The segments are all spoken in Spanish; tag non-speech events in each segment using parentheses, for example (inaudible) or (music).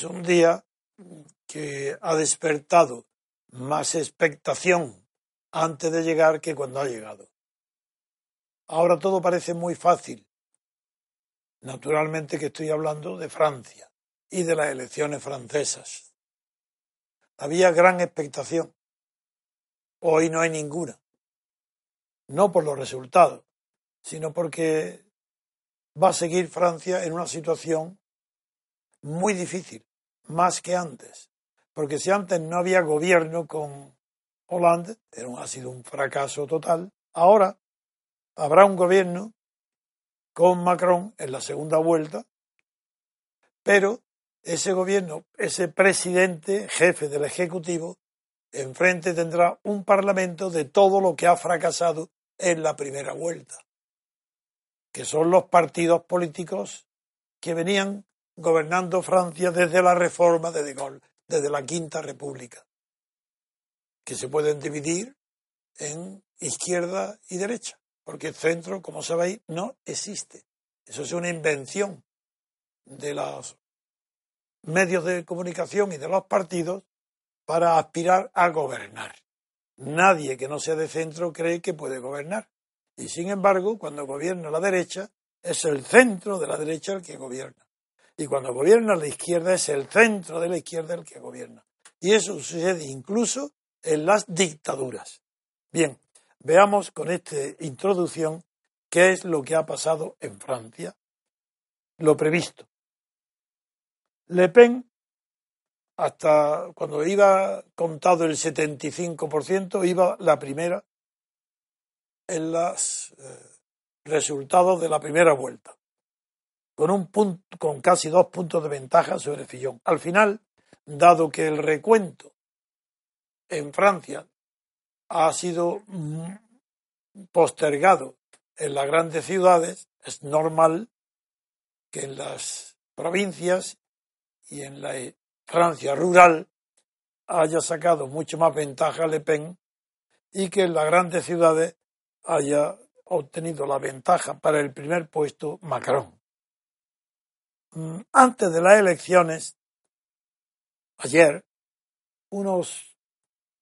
Es un día que ha despertado más expectación antes de llegar que cuando ha llegado. Ahora todo parece muy fácil. Naturalmente que estoy hablando de Francia y de las elecciones francesas. Había gran expectación. Hoy no hay ninguna. No por los resultados, sino porque va a seguir Francia en una situación muy difícil, más que antes. Porque si antes no había gobierno con Hollande, ha sido un fracaso total, ahora habrá un gobierno con Macron en la segunda vuelta, pero ese gobierno, ese presidente, jefe del Ejecutivo, enfrente tendrá un parlamento de todo lo que ha fracasado en la primera vuelta, que son los partidos políticos que venían gobernando Francia desde la reforma de De Gaulle, desde la Quinta República, que se pueden dividir en izquierda y derecha, porque el centro, como sabéis, no existe. Eso es una invención de los medios de comunicación y de los partidos para aspirar a gobernar. Nadie que no sea de centro cree que puede gobernar. Y sin embargo, cuando gobierna la derecha, es el centro de la derecha el que gobierna. Y cuando gobierna la izquierda es el centro de la izquierda el que gobierna. Y eso sucede incluso en las dictaduras. Bien, veamos con esta introducción qué es lo que ha pasado en Francia, lo previsto. Le Pen, hasta cuando iba contado el 75%, iba la primera en los eh, resultados de la primera vuelta con, un punto, con casi dos puntos de ventaja sobre Fillon. Al final, dado que el recuento en Francia ha sido postergado en las grandes ciudades, es normal que en las provincias y en la Francia rural haya sacado mucho más ventaja Le Pen y que en las grandes ciudades haya obtenido la ventaja para el primer puesto Macron. Mm, antes de las elecciones, ayer, unos,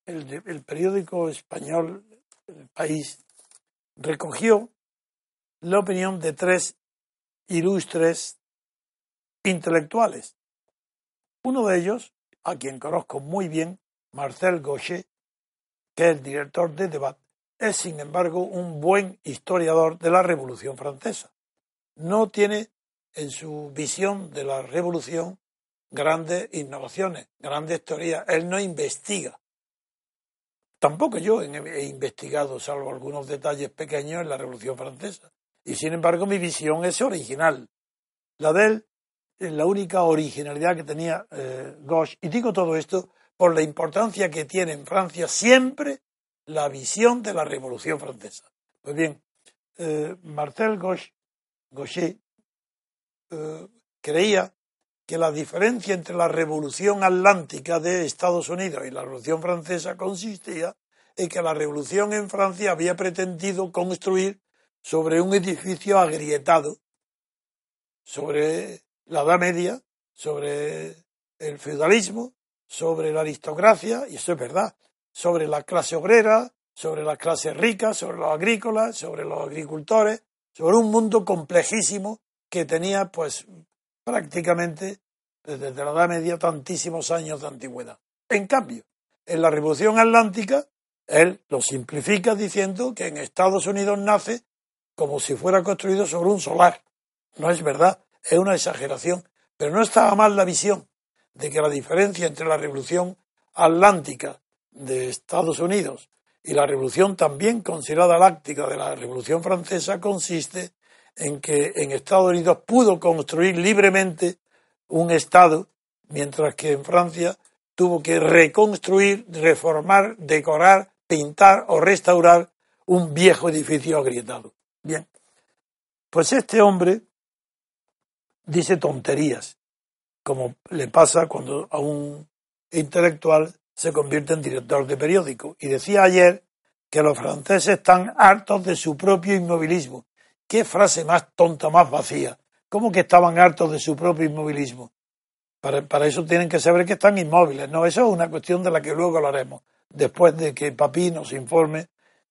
el, periódico español, El País, recogió la opinión de tres ilustres intelectuales. Uno de ellos, a quien conozco muy bien, Marcel Gauchet, que es el director de Debat, es sin embargo un buen historiador de la Revolución Francesa. No tiene en su visión de la revolución grandes innovaciones, grandes teorías. Él no investiga. Tampoco yo he investigado, salvo algunos detalles pequeños, en la Revolución Francesa. Y sin embargo, mi visión es original. La de él es la única originalidad que tenía eh, Gauche. Y digo todo esto por la importancia que tiene en Francia siempre la visión de la Revolución Francesa. Pues bien, eh, Marcel Gauche, eh, creía que la diferencia entre la revolución atlántica de Estados Unidos y la revolución francesa consistía en que la revolución en Francia había pretendido construir sobre un edificio agrietado, sobre la Edad Media, sobre el feudalismo, sobre la aristocracia, y eso es verdad, sobre la clase obrera, sobre las clases ricas, sobre los agrícolas, sobre los agricultores, sobre un mundo complejísimo que tenía pues prácticamente desde la Edad Media tantísimos años de antigüedad. En cambio, en la Revolución Atlántica, él lo simplifica diciendo que en Estados Unidos nace como si fuera construido sobre un solar. No es verdad, es una exageración, Pero no estaba mal la visión de que la diferencia entre la revolución atlántica de Estados Unidos y la revolución también considerada láctica de la revolución francesa consiste en que en Estados Unidos pudo construir libremente un Estado, mientras que en Francia tuvo que reconstruir, reformar, decorar, pintar o restaurar un viejo edificio agrietado. Bien, pues este hombre dice tonterías, como le pasa cuando a un intelectual se convierte en director de periódico. Y decía ayer que los franceses están hartos de su propio inmovilismo. ¿Qué frase más tonta, más vacía? ¿Cómo que estaban hartos de su propio inmovilismo? Para, para, eso tienen que saber que están inmóviles. No, eso es una cuestión de la que luego hablaremos, después de que Papi nos informe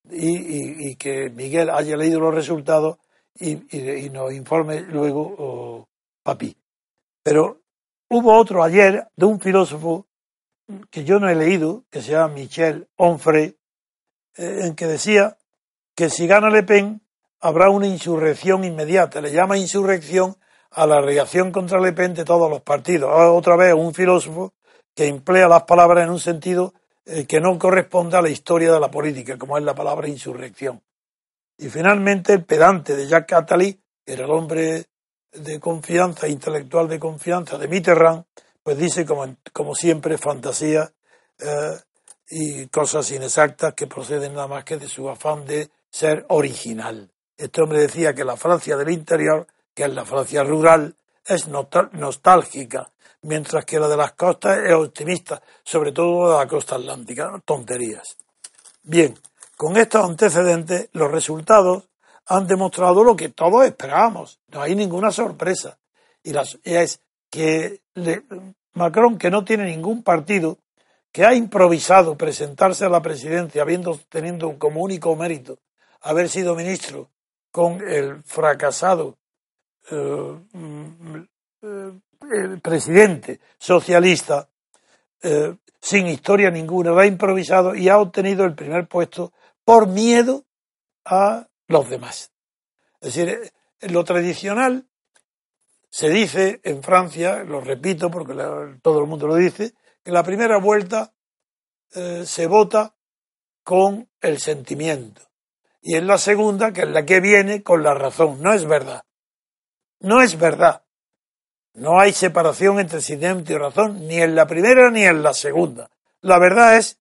y, que Miguel haya leído los resultados y, nos informe luego Papi. Pero hubo otro ayer de un filósofo que yo no he leído, que se llama Michel Onfray, eh, en que decía que si gana Le Pen habrá una insurrección inmediata. Le llama insurrección a la reacción contra Le Pen de todos los partidos. Otra vez un filósofo que emplea las palabras en un sentido eh, que no corresponde a la historia de la política, como es la palabra insurrección. Y finalmente el pedante de Jacques Attali, que era el hombre de confianza, intelectual de confianza de Mitterrand, pues dice como, como siempre fantasía eh, y cosas inexactas que proceden nada más que de su afán de ser original. Este hombre decía que la Francia del interior, que es la Francia rural, es nostálgica, mientras que la de las costas es optimista, sobre todo de la costa atlántica. Tonterías. Bien, con estos antecedentes, los resultados han demostrado lo que todos esperábamos. No hay ninguna sorpresa. Y es que Macron, que no tiene ningún partido, que ha improvisado presentarse a la presidencia, habiendo teniendo como único mérito haber sido ministro con el fracasado eh, el presidente socialista, eh, sin historia ninguna, lo ha improvisado y ha obtenido el primer puesto por miedo a los demás. Es decir, lo tradicional se dice en Francia, lo repito porque todo el mundo lo dice, que la primera vuelta eh, se vota con el sentimiento y en la segunda, que es la que viene, con la razón. No es verdad. No es verdad. No hay separación entre sentimiento y razón, ni en la primera ni en la segunda. La verdad es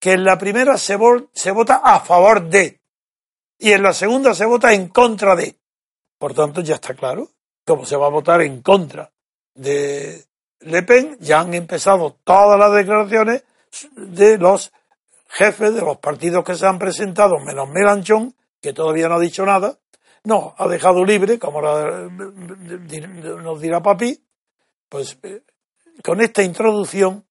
que en la primera se, se vota a favor de y en la segunda se vota en contra de. Por tanto, ya está claro cómo se va a votar en contra de Le Pen. Ya han empezado todas las declaraciones de los jefes de los partidos que se han presentado, menos Melanchón, que todavía no ha dicho nada, no, ha dejado libre, como nos dirá Papi, pues eh, con esta introducción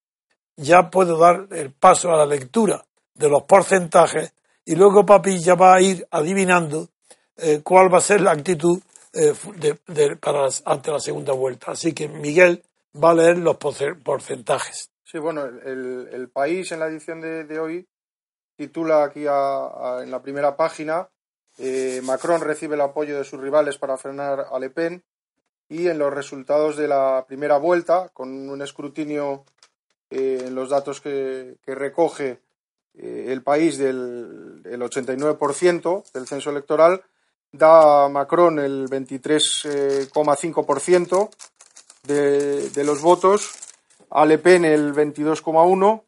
ya puedo dar el paso a la lectura de los porcentajes y luego Papi ya va a ir adivinando eh, cuál va a ser la actitud eh, para ante la segunda vuelta. Así que Miguel va a leer los porcentajes. Sí, bueno, el, país en la edición de, hoy titula aquí en la primera página eh, Macron recibe el apoyo de sus rivales para frenar a Le Pen y en los resultados de la primera vuelta, con un escrutinio eh, en los datos que, recoge eh, el país del 89% del censo electoral, da a Macron el 23,5% de, de los votos, a Le Pen el 22,1%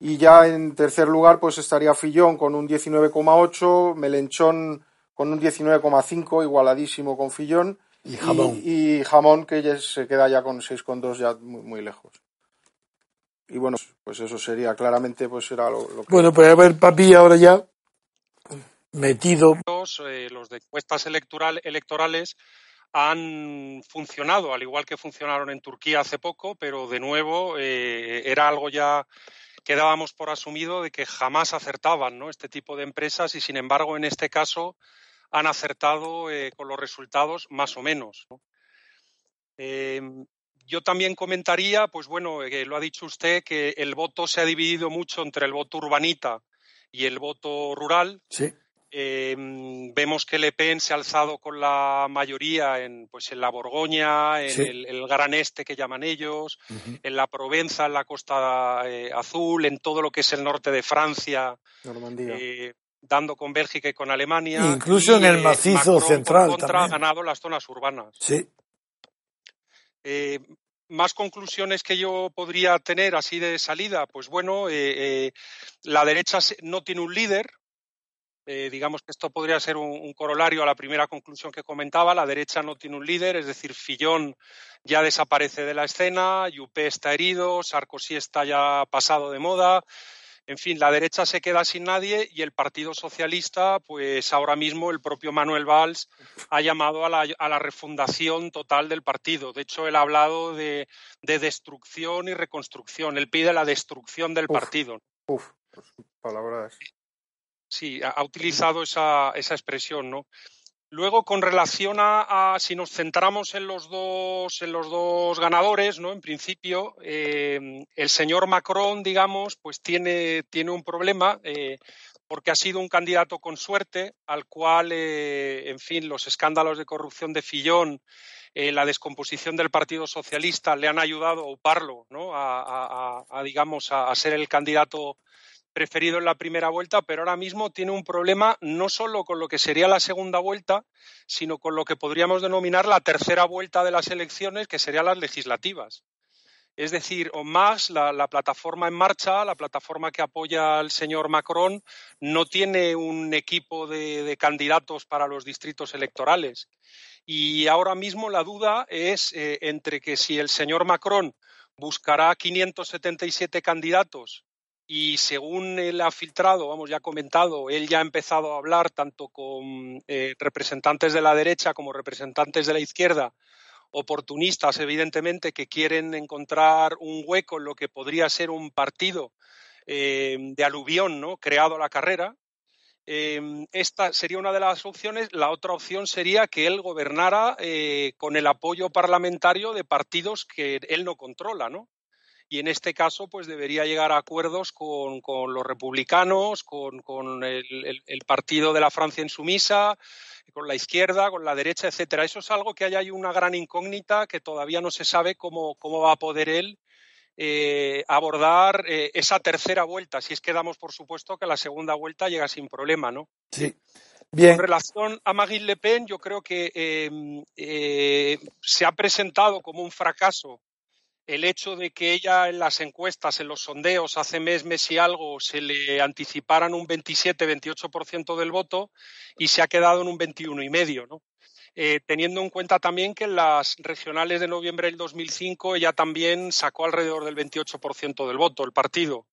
y ya en tercer lugar pues estaría Fillon con un 19,8%, Melenchón con un 19,5 igualadísimo con Fillón. Y jamón. Y, jamón que ya se queda ya con 6,2 ya muy, muy, lejos. Y bueno, pues eso sería claramente pues era lo, que... Bueno, pues a ver, papi, ahora ya metido. Eh, los de encuestas electoral, electorales han funcionado, al igual que funcionaron en Turquía hace poco, pero de nuevo eh, era algo ya que dábamos por asumido de que jamás acertaban ¿no? este tipo de empresas y sin embargo en este caso han acertado eh, con los resultados más o menos. Em, yo también comentaría, pues bueno, eh, lo ha dicho usted, que el voto se ha dividido mucho entre el voto urbanita y el voto rural. Sí. Em, vemos que Le Pen se ha alzado con la mayoría en, pues, en la Borgoña, en el, Gran Este que llaman ellos, en la Provenza, en la Costa eh, Azul, en todo lo que es el norte de Francia, eh, dando con Bélgica y con Alemania. Incluso en el eh, macizo central. ha ganado las zonas urbanas. Sí. más conclusiones que yo podría tener así de salida, pues bueno, la derecha no tiene un líder, eh, digamos que esto podría ser un, corolario a la primera conclusión que comentaba. La derecha no tiene un líder, es decir, Fillón ya desaparece de la escena, Juppé está herido, Sarkozy está ya pasado de moda. En fin, la derecha se queda sin nadie y el Partido Socialista, pues ahora mismo el propio Manuel Valls ha llamado a la, refundación total del partido. De hecho, él ha hablado de, destrucción y reconstrucción. Él pide la destrucción del partido. Uf, pues, palabras. Sí, ha, utilizado esa, esa, expresión, ¿no? Luego, con relación a, si nos centramos en los dos, en los dos ganadores, ¿no? En principio, eh, el señor Macron, digamos, pues tiene, tiene un problema eh, porque ha sido un candidato con suerte, al cual, eh, en fin, los escándalos de corrupción de Fillón, la descomposición del Partido Socialista le han ayudado a uparlo, ¿no? A, a digamos, a, ser el candidato preferido en la primera vuelta, pero ahora mismo tiene un problema no solo con lo que sería la segunda vuelta, sino con lo que podríamos denominar la tercera vuelta de las elecciones, que serían las legislativas. Es decir, o más, la, plataforma en marcha, la plataforma que apoya al señor Macron, no tiene un equipo de, candidatos para los distritos electorales. Y ahora mismo la duda es eh, entre que si el señor Macron buscará 577 candidatos y según él ha filtrado, vamos, ya ha comentado, él ya ha empezado a hablar tanto con eh, representantes de la derecha como representantes de la izquierda, oportunistas, evidentemente, que quieren encontrar un hueco en lo que podría ser un partido eh, de aluvión, ¿no? Creado a la carrera. Eh, esta sería una de las opciones. La otra opción sería que él gobernara con el apoyo parlamentario de partidos que él no controla, ¿no? Y en este caso pues debería llegar a acuerdos con, los republicanos, con, el, partido de la Francia insumisa, con la izquierda, con la derecha, etcétera. Eso es algo que hay, hay una gran incógnita que todavía no se sabe cómo, cómo va a poder él eh, abordar eh, esa tercera vuelta, si es que damos por supuesto que la segunda vuelta llega sin problema, ¿no? Sí. Bien. Con relación a Marine Le Pen, yo creo que eh, se ha presentado como un fracaso el hecho de que ella en las encuestas, en los sondeos, hace mes, mes y algo, se le anticiparan un 27-28% del voto y se ha quedado en un 21,5%, ¿no? Eh, teniendo en cuenta también que en las regionales de noviembre del 2005 ella también sacó alrededor del 28% del voto, el partido.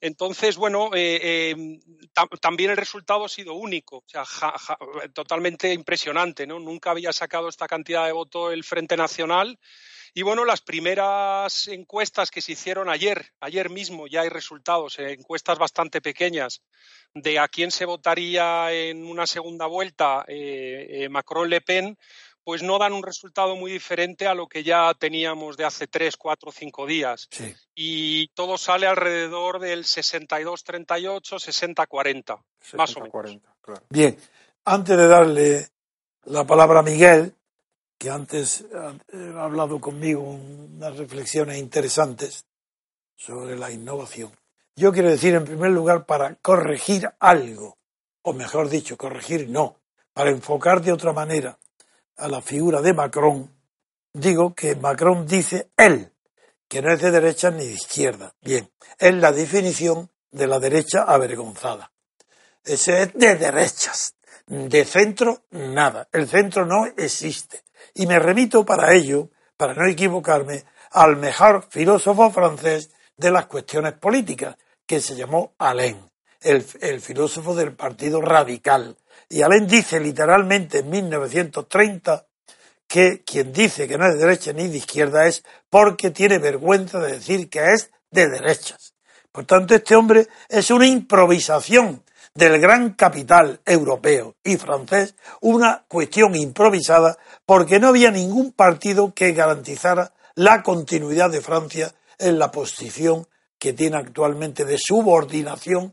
Entonces, bueno, eh, eh, también el resultado ha sido único, o sea, totalmente impresionante, ¿no? Nunca había sacado esta cantidad de voto el Frente Nacional y bueno, las primeras encuestas que se hicieron ayer, ayer mismo ya hay resultados, eh, encuestas bastante pequeñas, de a quién se votaría en una segunda vuelta eh, eh, Macron-Le Pen, pues no dan un resultado muy diferente a lo que ya teníamos de hace tres, cuatro, cinco días. Y todo sale alrededor del 62-38, 60-40, más o menos. Bien, antes de darle la palabra a Miguel, que antes ha hablado conmigo unas reflexiones interesantes sobre la innovación. Yo quiero decir, en primer lugar, para corregir algo, o mejor dicho, corregir no, para enfocar de otra manera a la figura de Macron, digo que Macron dice él, que no es de derecha ni de izquierda. Bien, es la definición de la derecha avergonzada. Ese es de derechas. De centro, nada. El centro no existe. Y me remito para ello, para no equivocarme, al mejor filósofo francés de las cuestiones políticas, que se llamó Alain, el, filósofo del Partido Radical. Y Alain dice literalmente en 1930 que quien dice que no es de derecha ni de izquierda es porque tiene vergüenza de decir que es de derechas. Por tanto, este hombre es una improvisación del gran capital europeo y francés una cuestión improvisada porque no había ningún partido que garantizara la continuidad de Francia en la posición que tiene actualmente de subordinación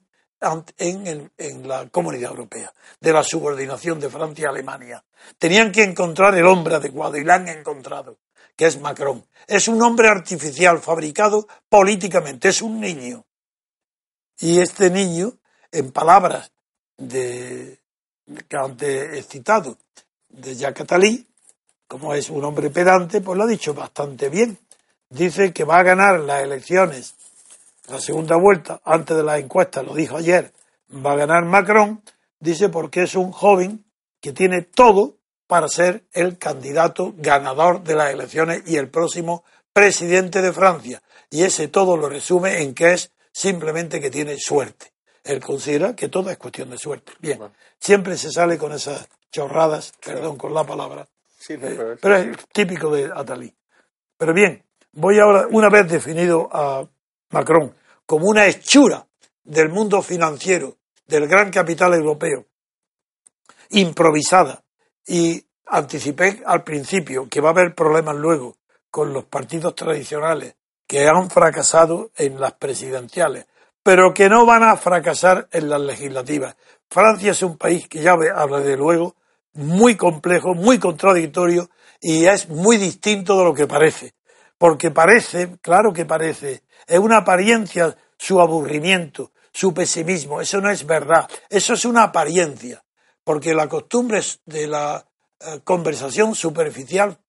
en, la comunidad europea, de la subordinación de Francia a Alemania. Tenían que encontrar el hombre adecuado y lo han encontrado, que es Macron. Es un hombre artificial, fabricado políticamente, es un niño. Y este niño, en palabras de, que antes citado, de Jacques Attali, como es un hombre pedante, pues lo ha dicho bastante bien. Dice que va a ganar las elecciones la segunda vuelta, antes de la encuesta, lo dijo ayer, va a ganar Macron, dice porque es un joven que tiene todo para ser el candidato ganador de las elecciones y el próximo presidente de Francia. Y ese todo lo resume en que es simplemente que tiene suerte. Él considera que todo es cuestión de suerte. Bien, siempre se sale con esas chorradas, perdón con la palabra, pero, es... típico de Atali. Pero bien, voy ahora, una vez definido a Macron como una hechura del mundo financiero, del gran capital europeo, improvisada, y anticipé al principio que va a haber problemas luego con los partidos tradicionales que han fracasado en las presidenciales, pero que no van a fracasar en las legislativas. Francia es un país que ya habla de luego muy complejo, muy contradictorio y es muy distinto de lo que parece. Porque parece, claro que parece, es una apariencia su aburrimiento, su pesimismo. Eso no es verdad. Eso es una apariencia. Porque la costumbre de la eh, conversación superficial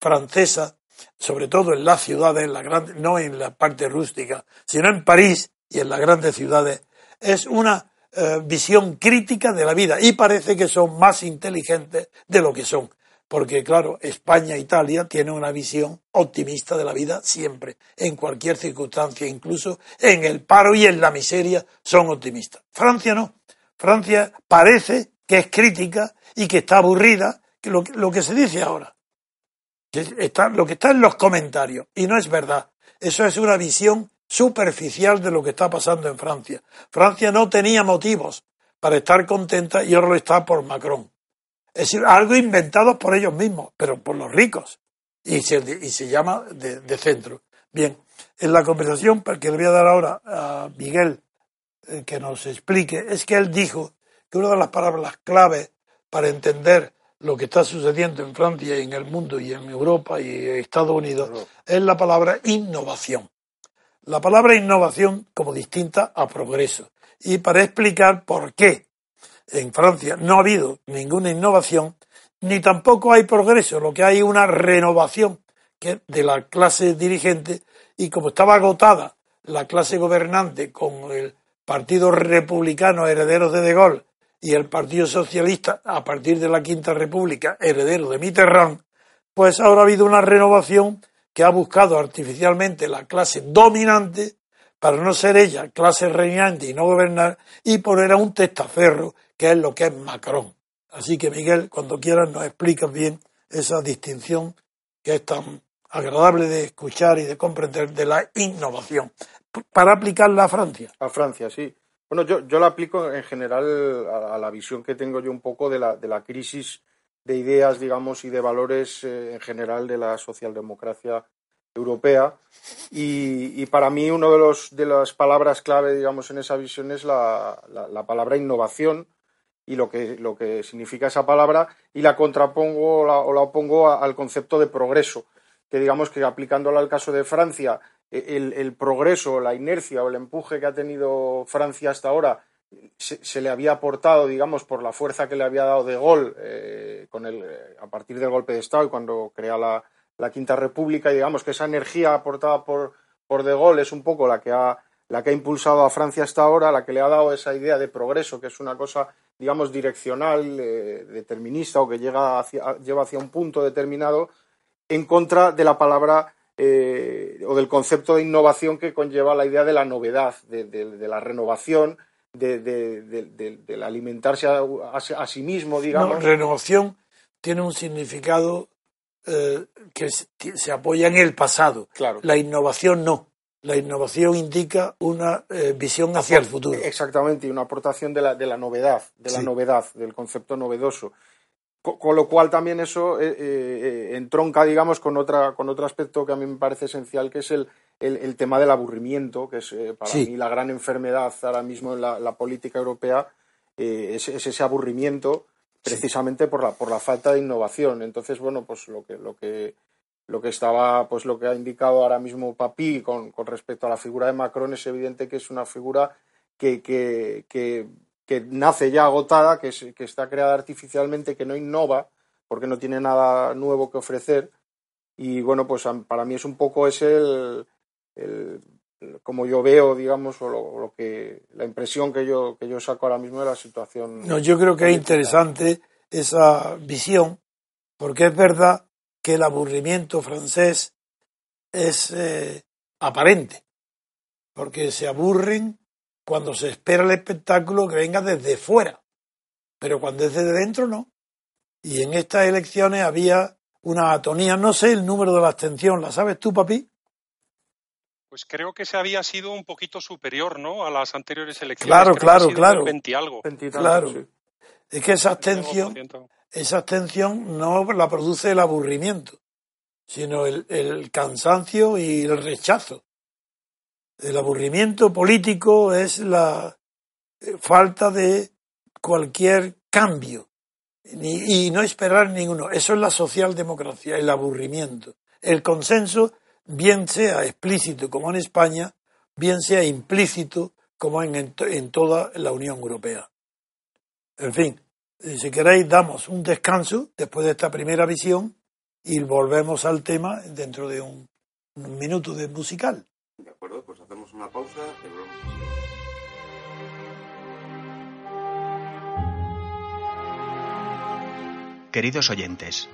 francesa, sobre todo en las ciudades, en la no en la parte rústica, sino en París y en las grandes ciudades, es una eh, visión crítica de la vida y parece que son más inteligentes de lo que son. Porque, claro, España e Italia tienen una visión optimista de la vida siempre, en cualquier circunstancia, incluso en el paro y en la miseria, son optimistas. Francia no. Francia parece que es crítica y que está aburrida, que lo, lo que se dice ahora. está, lo que está en los comentarios. Y no es verdad. Eso es una visión superficial de lo que está pasando en Francia. Francia no tenía motivos para estar contenta y ahora lo está por Macron. Es decir, algo inventado por ellos mismos, pero por los ricos. Y se, y se llama de, de, centro. Bien, en la conversación que le voy a dar ahora a Miguel eh, que nos explique, es que él dijo que una de las palabras clave para entender lo que está sucediendo en Francia y en el mundo y en Europa y en Estados Unidos es la palabra innovación la palabra innovación como distinta a progreso. Y para explicar por qué en Francia no ha habido ninguna innovación, ni tampoco hay progreso, lo que hay una renovación de la clase dirigente y como estaba agotada la clase gobernante con el Partido Republicano heredero de De Gaulle y el Partido Socialista a partir de la Quinta República heredero de Mitterrand, pues ahora ha habido una renovación que ha buscado artificialmente la clase dominante para no ser ella clase reinante y no gobernar y poner a un testaferro que es lo que es Macron. Así que Miguel, cuando quieras nos explicas bien esa distinción que es tan agradable de escuchar y de comprender de la innovación para aplicarla a Francia. A Francia, sí. Bueno, yo, yo la aplico en general a, la visión que tengo yo un poco de la, de la crisis de ideas, digamos, y de valores eh, en general de la socialdemocracia europea. Y, para mí, una de, los, de las palabras clave, digamos, en esa visión es la, la, palabra innovación y lo que, lo que significa esa palabra, y la contrapongo o la, opongo al concepto de progreso, que digamos que aplicándola al caso de Francia, e, el, el progreso, la inercia o el empuje que ha tenido Francia hasta ahora se, le había aportado, digamos, por la fuerza que le había dado De Gaulle eh, con el, eh, a partir del golpe de Estado y cuando crea la, la, Quinta República, y digamos que esa energía aportada por, por De Gaulle es un poco la que, ha, la que ha impulsado a Francia hasta ahora, la que le ha dado esa idea de progreso, que es una cosa, digamos, direccional, eh, determinista o que llega hacia, lleva hacia un punto determinado, en contra de la palabra o del concepto de innovación que conlleva la idea de la novedad, de la renovación del alimentarse a, sí mismo, digamos. renovación tiene un significado eh, que se apoya en el pasado. Claro. La innovación no. La innovación indica una eh, visión hacia el futuro. Exactamente, y una aportación de la, de la novedad, de la novedad, del concepto novedoso. Con, lo cual también eso eh, entronca, digamos, con, otra, con otro aspecto que a mí me parece esencial, que es el, el, tema del aburrimiento, que es eh, para mí la gran enfermedad ahora mismo en la, política europea, eh, es, ese aburrimiento precisamente por la por la falta de innovación. Entonces, bueno, pues lo que lo que lo que estaba, pues lo que ha indicado ahora mismo Papi con, con respecto a la figura de Macron es evidente que es una figura que, que, que, que nace ya agotada, que, que está creada artificialmente, que no innova, porque no tiene nada nuevo que ofrecer. Y bueno, pues para mí es un poco ese el, el como yo veo, digamos, o lo, que la impresión que yo que yo saco ahora mismo de la situación. No, yo creo que es interesante esa visión, porque es verdad que el aburrimiento francés es eh, aparente, porque se aburren cuando se espera el espectáculo que venga desde fuera, pero cuando es desde dentro no. Y en estas elecciones había una atonía, no sé el número de la abstención, ¿la sabes tú, papi? Pues creo que se había sido un poquito superior, ¿no? A las anteriores elecciones. Claro, claro, claro. 20 algo. claro. Es que esa abstención, esa abstención no la produce el aburrimiento, sino el, cansancio y el rechazo. El aburrimiento político es la eh, falta de cualquier cambio y no esperar ninguno. Eso es la socialdemocracia, el aburrimiento. El consenso, bien sea explícito como en España, bien sea implícito como en toda la Unión Europea. En fin, si queréis, damos un descanso después de esta primera visión y volvemos al tema dentro de un, minuto de musical. Una pausa Queridos oyentes,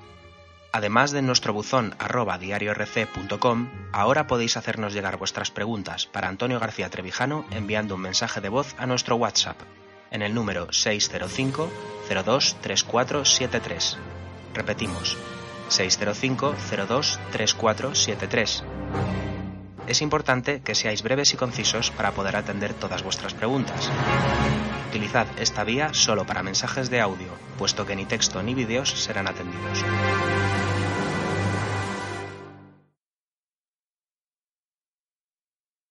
además de nuestro buzón arroba diariorc.com, ahora podéis hacernos llegar vuestras preguntas para Antonio García Trevijano enviando un mensaje de voz a nuestro WhatsApp en el número 605 02 3473. Repetimos, 605 02 3473. Es importante que seáis breves y concisos para poder atender todas vuestras preguntas. Utilizad esta vía solo para mensajes de audio, puesto que ni texto ni vídeos serán atendidos.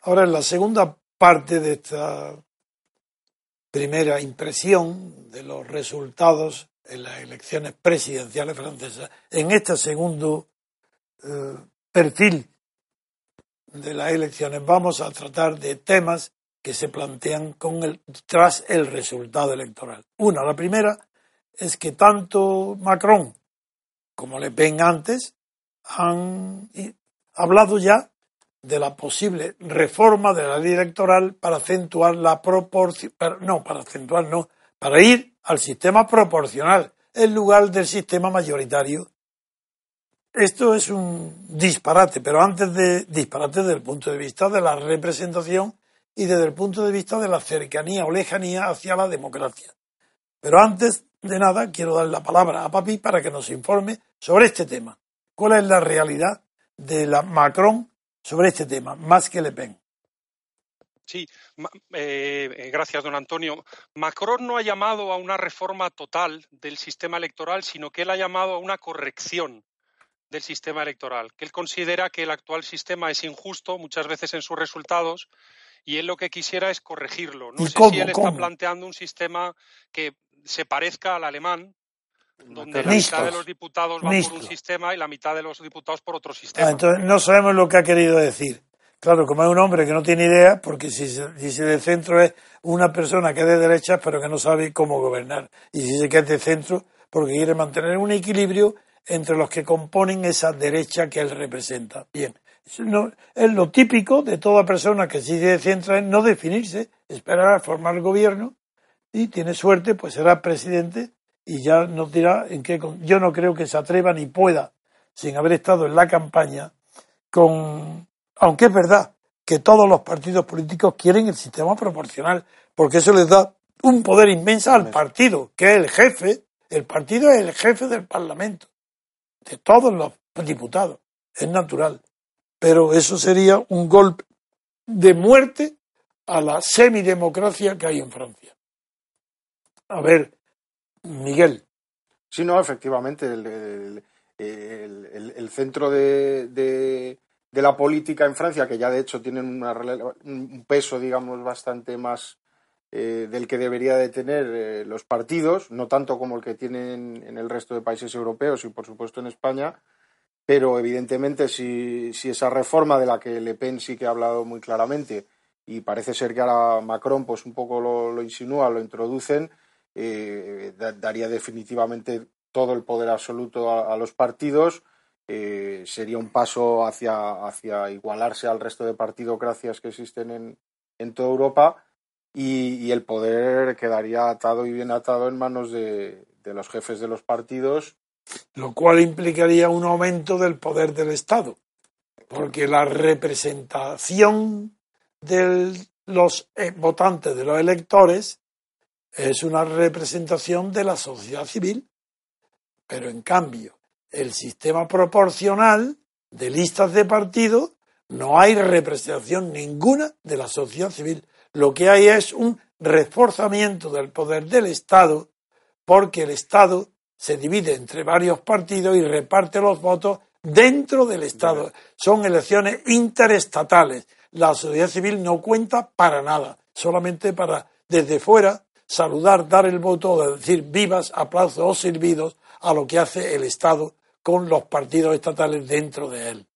Ahora, en la segunda parte de esta primera impresión de los resultados en las elecciones presidenciales francesas. En este segundo eh, perfil de las elecciones vamos a tratar de temas que se plantean con el, tras el resultado electoral. Una, la primera, es que tanto Macron como Le Pen antes han hablado ya de la posible reforma de la ley electoral para acentuar la proporción, no, para acentuar no, para ir al sistema proporcional en lugar del sistema mayoritario. Esto es un disparate, pero antes de disparate desde el punto de vista de la representación y desde el punto de vista de la cercanía o lejanía hacia la democracia. Pero antes de nada, quiero dar la palabra a Papi para que nos informe sobre este tema. ¿Cuál es la realidad de la Macron sobre este tema, más que Le Pen. Sí, eh, eh, gracias, don Antonio. Macron no ha llamado a una reforma total del sistema electoral, sino que él ha llamado a una corrección del sistema electoral, que él considera que el actual sistema es injusto muchas veces en sus resultados y él lo que quisiera es corregirlo. No sé si él está planteando un sistema que se parezca al alemán, donde la mitad de los diputados van por un sistema y la mitad de los diputados por otro sistema. Ah, entonces no sabemos lo que ha querido decir. Claro, como es un hombre que no tiene idea, porque si, si de centro es una persona que es de derecha, pero que no sabe cómo gobernar. Y si se que es de centro, porque quiere mantener un equilibrio entre los que componen esa derecha que él representa. Bien, es lo típico de toda persona que si de centro es no definirse, esperar a formar gobierno y tiene suerte, pues será presidente y ya nos dirá en qué. Yo no creo que se atreva ni pueda, sin haber estado en la campaña, con. Aunque es verdad que todos los partidos políticos quieren el sistema proporcional, porque eso les da un poder inmenso al partido, que es el jefe. El partido es el jefe del Parlamento, de todos los diputados. Es natural. Pero eso sería un golpe de muerte a la semidemocracia que hay en Francia. A ver, Miguel. Sí, no, efectivamente, el, centro de, de la política en Francia, que ya de hecho tienen un peso, digamos, bastante más eh, del que debería de tener eh, los partidos, no tanto como el que tienen en el resto de países europeos y por supuesto en España, pero evidentemente si, esa reforma de la que Le Pen sí que ha hablado muy claramente y parece ser que ahora Macron pues un poco lo, insinúa, lo introducen, eh, daría definitivamente todo el poder absoluto a los partidos sería un paso hacia, igualarse al resto de partidocracias que existen en, en toda Europa y, el poder quedaría atado y bien atado en manos de, de los jefes de los partidos. Lo cual implicaría un aumento del poder del Estado, porque la representación de los eh, votantes, de los electores, es una representación de la sociedad civil, pero en cambio el sistema proporcional de listas de partidos, no hay representación ninguna de la sociedad civil. Lo que hay es un reforzamiento del poder del Estado, porque el Estado se divide entre varios partidos y reparte los votos dentro del Estado. Son elecciones interestatales. La sociedad civil no cuenta para nada, solamente para desde fuera saludar, dar el voto, decir vivas, aplausos o servidos a lo que hace el Estado con los partidos estatales dentro de él.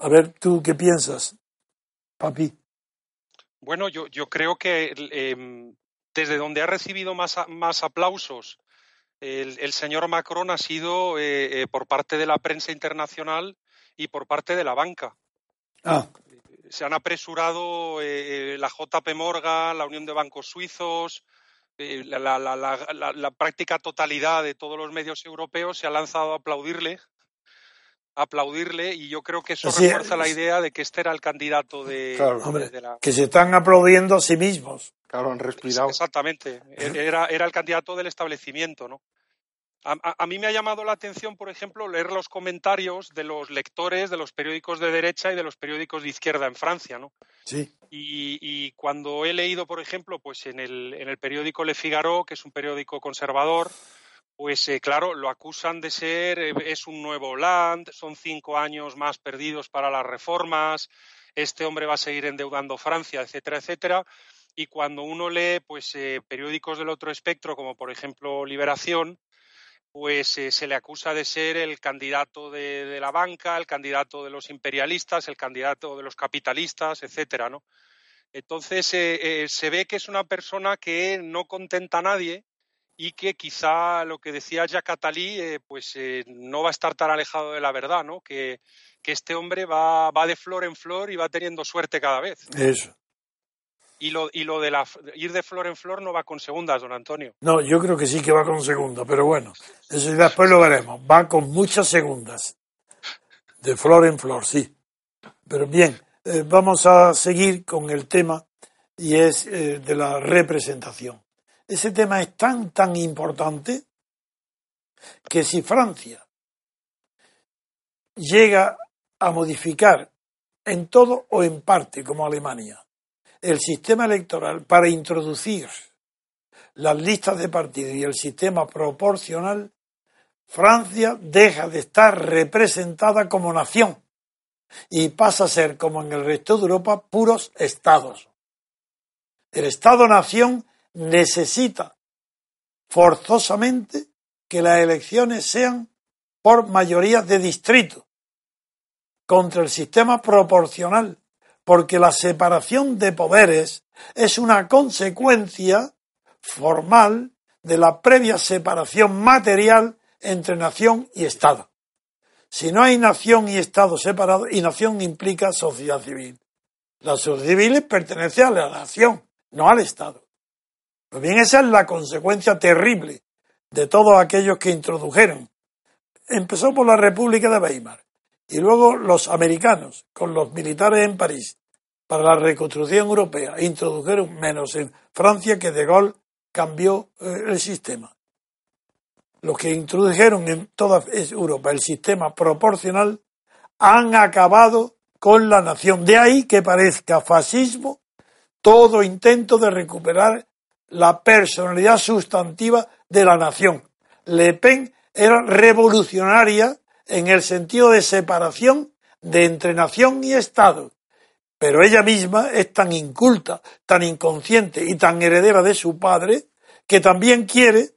A ver, ¿tú qué piensas, papi? Bueno, yo, yo creo que em, desde donde ha recibido más, más aplausos el, señor Macron ha sido eh, eh, por parte de la prensa internacional y por parte de la banca. Ah. Se han apresurado eh, la JP Morgan, la Unión de Bancos Suizos, la, la, la, la, práctica totalidad de todos los medios europeos se ha lanzado a aplaudirle aplaudirle y yo creo que eso refuerza la idea de que este era el candidato de, la... que se están aplaudiendo a sí mismos. Claro, han respirado. Exactamente, e-, era, era el candidato del establecimiento, ¿no? A, mí me ha llamado la atención, por ejemplo, leer los comentarios de los lectores de los periódicos de derecha y de los periódicos de izquierda en Francia, ¿no? Sí. Y, y cuando he leído, por ejemplo, pues en el, en el periódico Le Figaro, que es un periódico conservador, pues eh, claro, lo acusan de ser, eh, es un nuevo Hollande, son cinco años más perdidos para las reformas, este hombre va a seguir endeudando Francia, etcétera, etcétera. Y cuando uno lee pues, eh, periódicos del otro espectro, como por ejemplo Liberación, pues se le acusa de ser el candidato de, la banca, el candidato de los imperialistas, el candidato de los capitalistas, etcétera, ¿no? Entonces se ve que es una persona que no contenta a nadie, y que quizá lo que decía Jacques Attali eh, pues eh, no va a estar tan alejado de la verdad, ¿no? Que, este hombre va, va, de flor en flor y va teniendo suerte cada vez. Eso. Y lo, y lo de la, ir de flor en flor no va con segundas, don Antonio. No, yo creo que sí que va con segundas, pero bueno, eso después lo veremos. Va con muchas segundas. De flor en flor, sí. Pero bien, eh, vamos a seguir con el tema y es de la representación ese tema es tan, tan importante que si Francia llega a modificar en todo o en parte, como Alemania, el sistema electoral para introducir las listas de partidos y el sistema proporcional, Francia deja de estar representada como nación y pasa a ser, como en el resto de Europa, puros estados. El Estado-nación necesita forzosamente que las elecciones sean por mayoría de distrito contra el sistema proporcional, porque la separación de poderes es una consecuencia formal de la previa separación material entre nación y Estado. Si no hay nación y Estado separados, y nación implica sociedad civil. La sociedad civil pertenece a la nación, no al Estado. Pues bien, esa es la consecuencia terrible de todos aquellos que introdujeron. Empezó por la República de Weimar y luego los americanos con los militares en París para la reconstrucción europea introdujeron menos en Francia que de Gaulle cambió eh, el sistema. Los que introdujeron en toda Europa el sistema proporcional han acabado con la nación. De ahí que parezca fascismo todo intento de recuperar la personalidad sustantiva de la nación. Le Pen era revolucionaria en el sentido de separación de entre nación y Estado. Pero ella misma es tan inculta, tan inconsciente y tan heredera de su padre que también quiere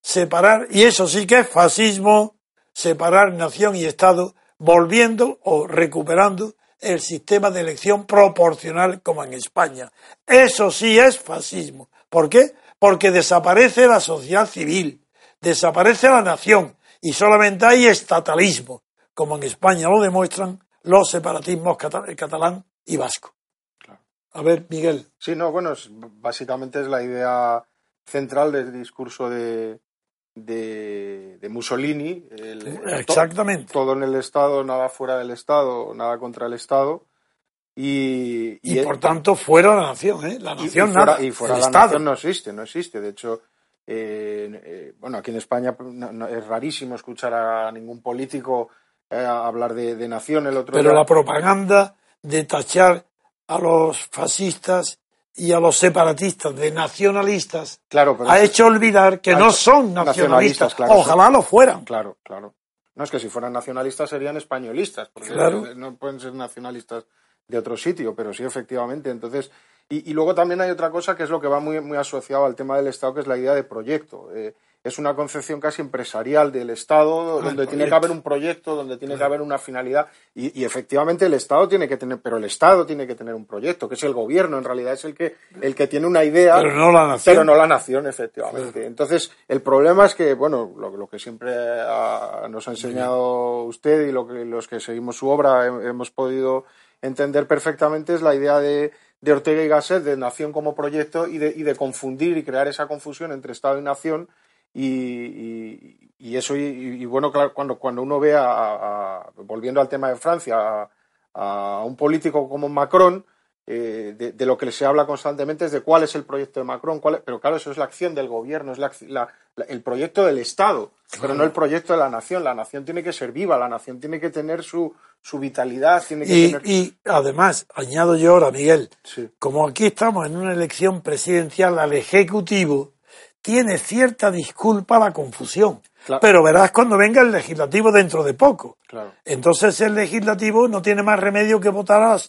separar, y eso sí que es fascismo, separar nación y Estado, volviendo o recuperando el sistema de elección proporcional como en España. Eso sí es fascismo. ¿Por qué? Porque desaparece la sociedad civil, desaparece la nación y solamente hay estatalismo, como en España lo demuestran los separatismos catalán y vasco. A ver, Miguel. Sí, no, bueno, básicamente es la idea central del discurso de, de, Mussolini. Exactamente. todo en el Estado, nada fuera del Estado, nada contra el Estado. Y, y, por tanto, fuera la nación, ¿eh? La nación y, nada. Y fuera la nación no existe, no existe. De hecho, eh, eh, bueno, aquí en España es rarísimo escuchar a ningún político eh, hablar de, nación. El otro Pero la propaganda de tachar a los fascistas y a los separatistas de nacionalistas claro, ha hecho olvidar que no son nacionalistas. Ojalá lo fueran. Claro, claro. No es que si fueran nacionalistas serían españolistas, porque no pueden ser nacionalistas de otro sitio, pero sí efectivamente. Entonces, y, luego también hay otra cosa que es lo que va muy, muy asociado al tema del Estado, que es la idea de proyecto. Eh, es una concepción casi empresarial del Estado, ah, donde tiene que haber un proyecto, donde tiene que haber una finalidad. Y, efectivamente el Estado tiene que tener, pero el Estado tiene que tener un proyecto, que es el gobierno, en realidad es el que, el que tiene una idea. Pero no la nación. Pero no la nación, efectivamente. Entonces, el problema es que, bueno, lo, que siempre nos ha enseñado usted y lo que, los que seguimos su obra hemos podido entender perfectamente es la idea de, de Ortega y Gasset de nación como proyecto y de, y de confundir y crear esa confusión entre Estado y nación y, y, eso, y, bueno, claro, cuando, cuando uno ve, a, volviendo al tema de Francia, a, un político como Macron, eh, de, lo que se habla constantemente es de cuál es el proyecto de Macron, cuál pero claro, eso es la acción del gobierno, es la, el proyecto del Estado, pero no el proyecto de la nación. La nación tiene que ser viva, la nación tiene que tener su, su vitalidad. Tiene que y, y además, añado yo ahora, Miguel, como aquí estamos en una elección presidencial al Ejecutivo, tiene cierta disculpa la confusión. Pero verás cuando venga el legislativo dentro de poco. Entonces el legislativo no tiene más remedio que votar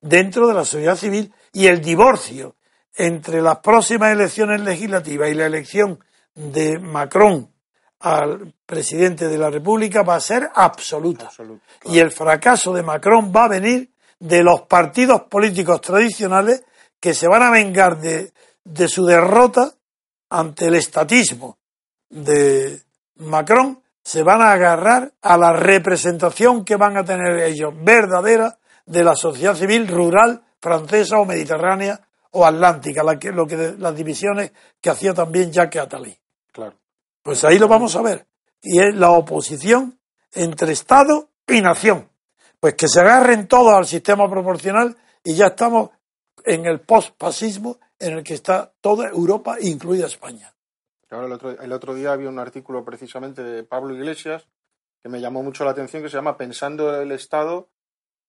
dentro de la sociedad civil y el divorcio entre las próximas elecciones legislativas y la elección de Macron al presidente de la República va a ser absoluta. Y el fracaso de Macron va a venir de los partidos políticos tradicionales que se van a vengar de, de su derrota ante el estatismo de Macron, se van a agarrar a la representación que van a tener ellos verdadera de la sociedad civil rural francesa o mediterránea o atlántica, la que, lo que, las divisiones que hacía también Jacques Attali. Claro. Pues ahí lo vamos a ver. Y es la oposición entre Estado y nación. Pues que se agarren todos al sistema proporcional y ya estamos en el post-fascismo en el que está toda Europa, incluida España. El otro, el otro día había un artículo precisamente de Pablo Iglesias que me llamó mucho la atención que se llama Pensando el Estado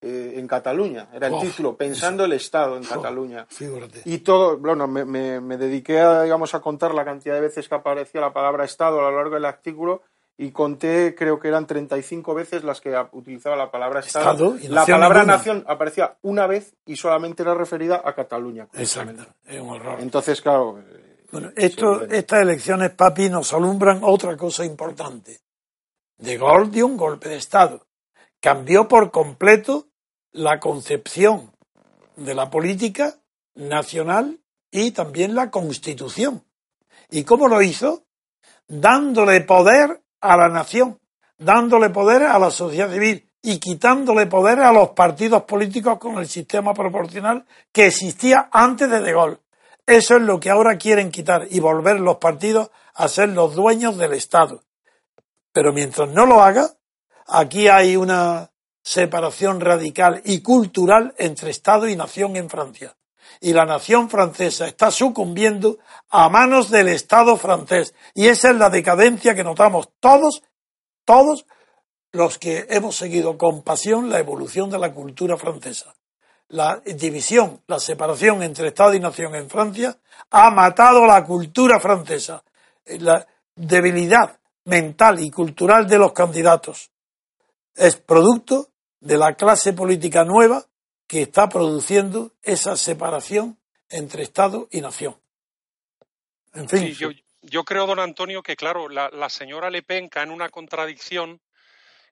eh, en Cataluña. Era el título, Pensando el Estado en Cataluña. Y todo, bueno, me, me, dediqué a, digamos, a contar la cantidad de veces que aparecía la palabra Estado a lo largo del artículo y conté, creo que eran 35 veces las que utilizaba la palabra Estado. la palabra nación aparecía una vez y solamente era referida a Cataluña. Exacto, es un horror. Entonces, claro. Bueno, esto, estas elecciones, papi, nos alumbran otra cosa importante. De Gaulle dio un golpe de Estado. Cambió por completo la concepción de la política nacional y también la constitución. ¿Y cómo lo hizo? Dándole poder a la nación, dándole poder a la sociedad civil y quitándole poder a los partidos políticos con el sistema proporcional que existía antes de De Gaulle. Eso es lo que ahora quieren quitar y volver los partidos a ser los dueños del Estado. Pero mientras no lo haga, aquí hay una separación radical y cultural entre Estado y nación en Francia. Y la nación francesa está sucumbiendo a manos del Estado francés. Y esa es la decadencia que notamos todos, todos los que hemos seguido con pasión la evolución de la cultura francesa. La división, la separación entre Estado y nación en Francia ha matado la cultura francesa. La debilidad mental y cultural de los candidatos es producto de la clase política nueva que está produciendo esa separación entre Estado y nación. En fin. yo, creo, don Antonio, que claro, la, señora Le Pen cae en una contradicción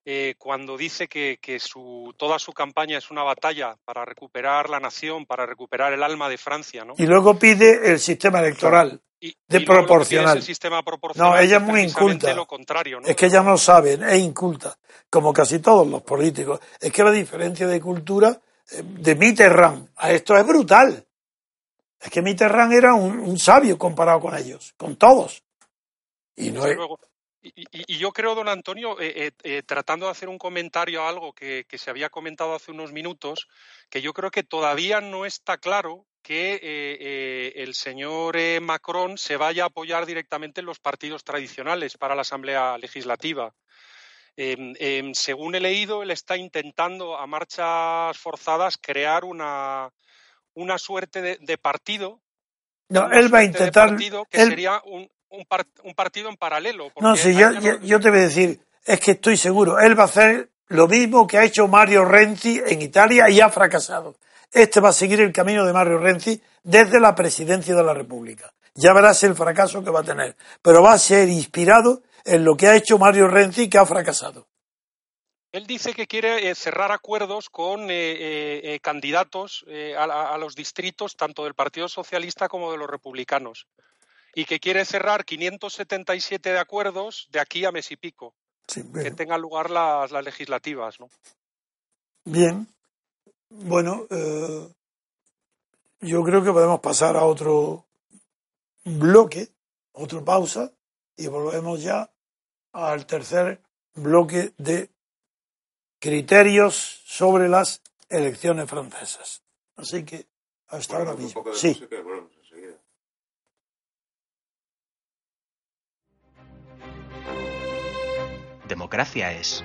eh, cuando dice que, su, toda su campaña es una batalla para recuperar la nación, para recuperar el alma de Francia. ¿no? Y luego pide el sistema electoral. de proporcional. sistema proporcional. No, ella es muy inculta. Es que ella no sabe, es inculta, como casi todos los políticos. Es que la diferencia de cultura de Mitterrand a esto es brutal. Es que Mitterrand era un, sabio comparado con ellos, con todos. Y, no y, yo creo, don Antonio, eh, eh, eh, tratando de hacer un comentario a algo que, se había comentado hace unos minutos, que yo creo que todavía no está claro que el señor Macron se vaya a apoyar directamente en los partidos tradicionales para la Asamblea Legislativa. Em, em, según he leído, él está intentando a marchas forzadas crear una, una suerte de, partido. No, él va a intentar. Partido que sería un, un, partido en paralelo. No, sí, yo, yo, te voy a decir, es que estoy seguro, él va a hacer lo mismo que ha hecho Mario Renzi en Italia y ha fracasado. Este va a seguir el camino de Mario Renzi desde la presidencia de la República. Ya verás el fracaso que va a tener, pero va a ser inspirado en lo que ha hecho Mario Renzi, que ha fracasado. Él dice que quiere eh, cerrar acuerdos con eh, eh, candidatos a, los distritos tanto del Partido Socialista como de los republicanos y que quiere cerrar 577 de acuerdos de aquí a mes y pico, que tengan lugar las, legislativas. ¿no? Bien, bueno, yo creo que podemos pasar a otro bloque, otra pausa y volvemos ya al tercer bloque de criterios sobre las elecciones francesas. Así que hasta ahora mismo. Sí. Democracia es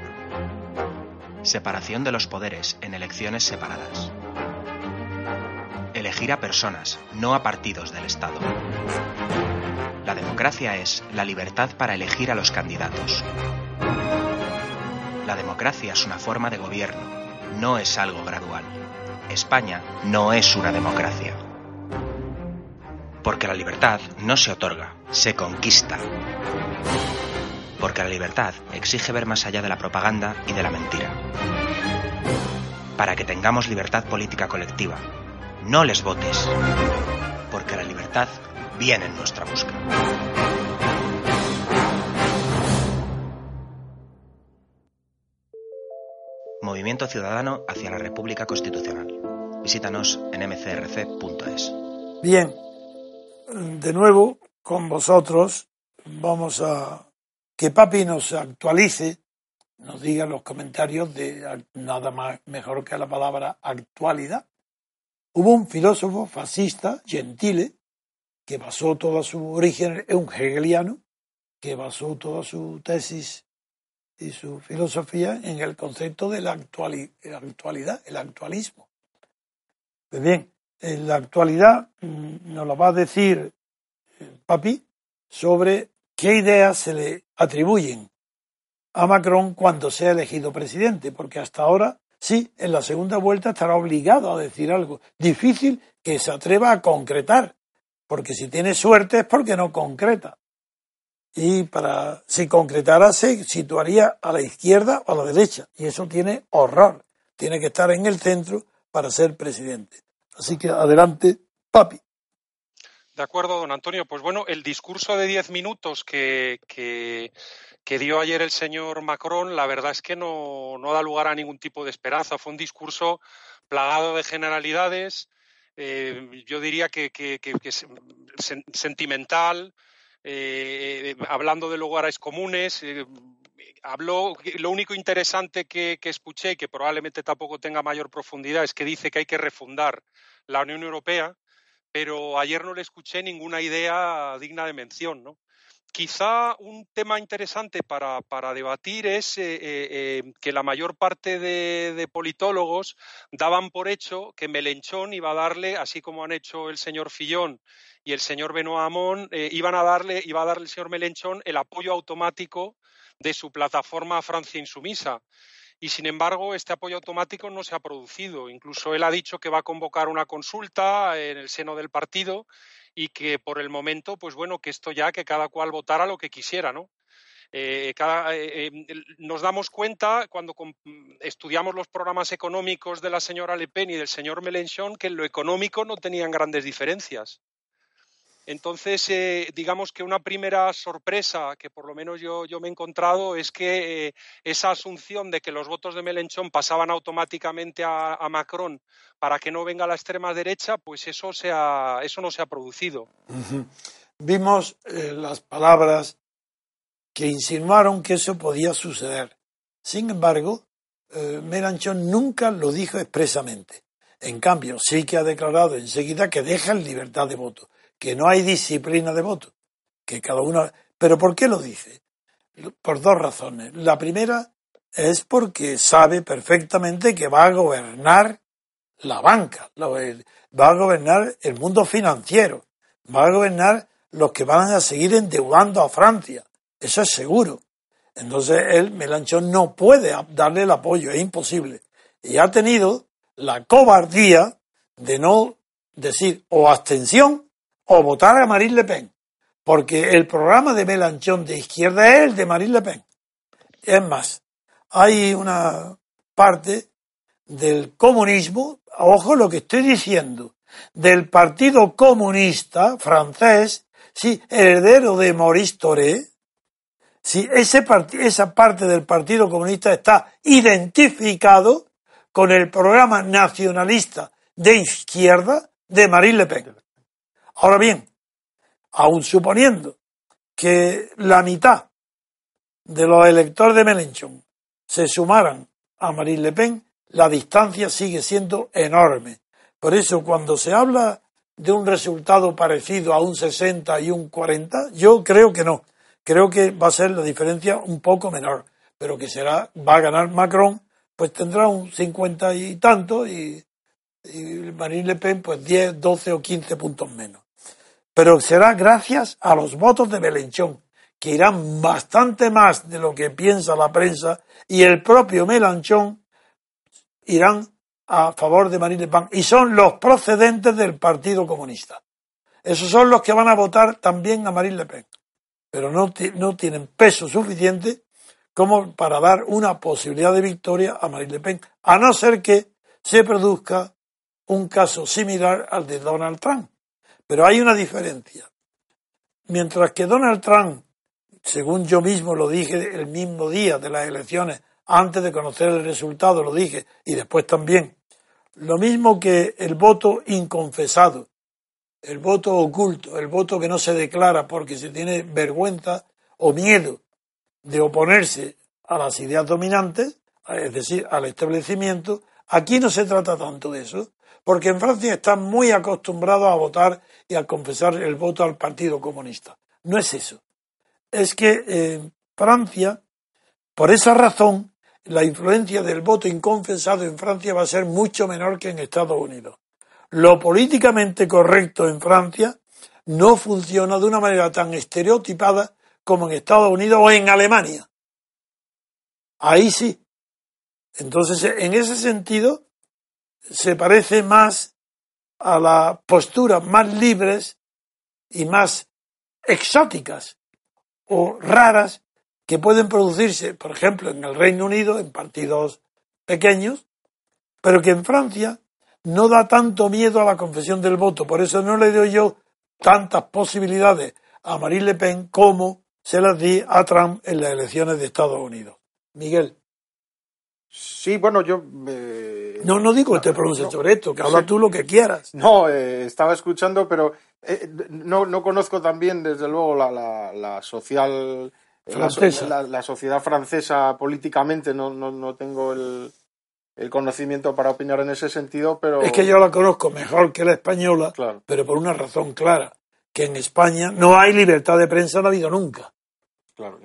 separación de los poderes en elecciones separadas. Elegir a personas, no a partidos del Estado. La democracia es la libertad para elegir a los candidatos. La democracia es una forma de gobierno, no es algo gradual. España no es una democracia. Porque la libertad no se otorga, se conquista. Porque la libertad exige ver más allá de la propaganda y de la mentira. Para que tengamos libertad política colectiva, no les votes. Porque la libertad viene en nuestra busca. Movimiento Ciudadano hacia la República Constitucional. Visítanos en mcrc.es. Bien, de nuevo con vosotros vamos a que Papi nos actualice, nos diga los comentarios de nada más mejor que la palabra actualidad. Hubo un filósofo fascista, Gentile, que basó toda su origen en un hegeliano, que basó toda su tesis y su filosofía en el concepto de la, actualidad, el actualismo. Pues bien, en la actualidad mm, nos lo va a decir eh, Papi sobre qué ideas se le atribuyen a Macron cuando sea elegido presidente, porque hasta ahora sí, en la segunda vuelta estará obligado a decir algo difícil que se atreva a concretar, porque si tiene suerte es porque no concreta. Y para, si concretara, se situaría a la izquierda o a la derecha. Y eso tiene horror. Tiene que estar en el centro para ser presidente. Así que adelante, papi. De acuerdo, don Antonio. Pues bueno, el discurso de diez minutos que, que, dio ayer el señor Macron, la verdad es que no, no, da lugar a ningún tipo de esperanza. Fue un discurso plagado de generalidades, eh, yo diría que, sentimental, eh, hablando de lugares comunes. Eh, habló, lo único interesante que, que escuché, que probablemente tampoco tenga mayor profundidad, es que dice que hay que refundar la Unión Europea, pero ayer no le escuché ninguna idea digna de mención, ¿no? Quizá un tema interesante para, para debatir es eh, eh, eh, que la mayor parte de, politólogos daban por hecho que Melenchón iba a darle, así como han hecho el señor Fillón y el señor Benoît Hamon, iban a darle, iba a darle el señor Melenchón el apoyo automático de su plataforma Francia Insumisa. Y sin embargo este apoyo automático no se ha producido. Incluso él ha dicho que va a convocar una consulta en el seno del partido y que por el momento, pues bueno, que esto ya que cada cual votara lo que quisiera, ¿no? Eh, eh, nos damos cuenta cuando estudiamos los programas económicos de la señora Le Pen y del señor Mélenchon que en lo económico no tenían grandes diferencias. Entonces, eh, digamos que una primera sorpresa que por lo menos yo, me he encontrado es que eh, esa asunción de que los votos de Melenchón pasaban automáticamente a, Macron para que no venga la extrema derecha, pues eso, eso no se ha producido. Vimos eh, las palabras que insinuaron que eso podía suceder. Sin embargo, Melanchón nunca lo dijo expresamente. En cambio, sí que ha declarado enseguida que deja en libertad de voto que no hay disciplina de voto, que cada uno. Pero ¿por qué lo dice? Por dos razones. La primera es porque sabe perfectamente que va a gobernar la banca, va a gobernar el mundo financiero, va a gobernar los que van a seguir endeudando a Francia. Eso es seguro. Entonces él, Melanchón, no puede darle el apoyo, es imposible. Y ha tenido la cobardía de no decir o abstención o votar a Marine Le Pen, porque el programa de Melanchón de izquierda es el de Marine Le Pen. Es más, hay una parte del comunismo, ojo lo que estoy diciendo, del Partido Comunista francés, sí, heredero de Maurice Toré, sí, ese esa parte del Partido Comunista está identificado con el programa nacionalista de izquierda de Marine Le Pen. Ahora bien, aun suponiendo que la mitad de los electores de Mélenchon se sumaran a Marine Le Pen, la distancia sigue siendo enorme. Por eso, cuando se habla de un resultado parecido a un 60 y un 40, yo creo que no. Creo que va a ser la diferencia un poco menor, pero que será, va a ganar Macron, pues tendrá un 50 y tanto y, y Marine Le Pen pues 10, 12 o 15 puntos menos pero será gracias a los votos de Melenchón, que irán bastante más de lo que piensa la prensa, y el propio Melanchón irán a favor de Marine Le Pen, y son los procedentes del Partido Comunista. Esos son los que van a votar también a Marine Le Pen, pero no, no tienen peso suficiente como para dar una posibilidad de victoria a Marine Le Pen, a no ser que se produzca un caso similar al de Donald Trump, pero hay una diferencia. Mientras que Donald Trump, según yo mismo lo dije el mismo día de las elecciones, antes de conocer el resultado lo dije, y después también, lo mismo que el voto inconfesado, el voto oculto, el voto que no se declara porque se tiene vergüenza o miedo de oponerse a las ideas dominantes, es decir, al establecimiento, aquí no se trata tanto de eso, porque en Francia están muy acostumbrados a votar y a confesar el voto al Partido Comunista. No es eso. Es que eh, Francia, por esa razón, la influencia del voto inconfesado en Francia va a ser mucho menor que en Estados Unidos. Lo políticamente correcto en Francia no funciona de una manera tan estereotipada como en Estados Unidos o en Alemania. Ahí sí. Entonces, en ese sentido, se parece más a las posturas más libres y más exóticas o raras que pueden producirse, por ejemplo, en el Reino Unido, en partidos pequeños, pero que en Francia no da tanto miedo a la confesión del voto. Por eso no le doy yo tantas posibilidades a Marine Le Pen como se las di a Trump en las elecciones de Estados Unidos. Miguel. Sí, bueno, yo... No, no digo que te pronuncies sobre esto, que habla tú lo que quieras. No, eh, estaba escuchando, pero eh, no, no conozco también, desde luego, la, la, la social... La, la, sociedad francesa políticamente, no, no, no tengo el, el conocimiento para opinar en ese sentido, pero... Es que yo la conozco mejor que la española, pero por una razón clara, que en España no hay libertad de prensa, no ha habido nunca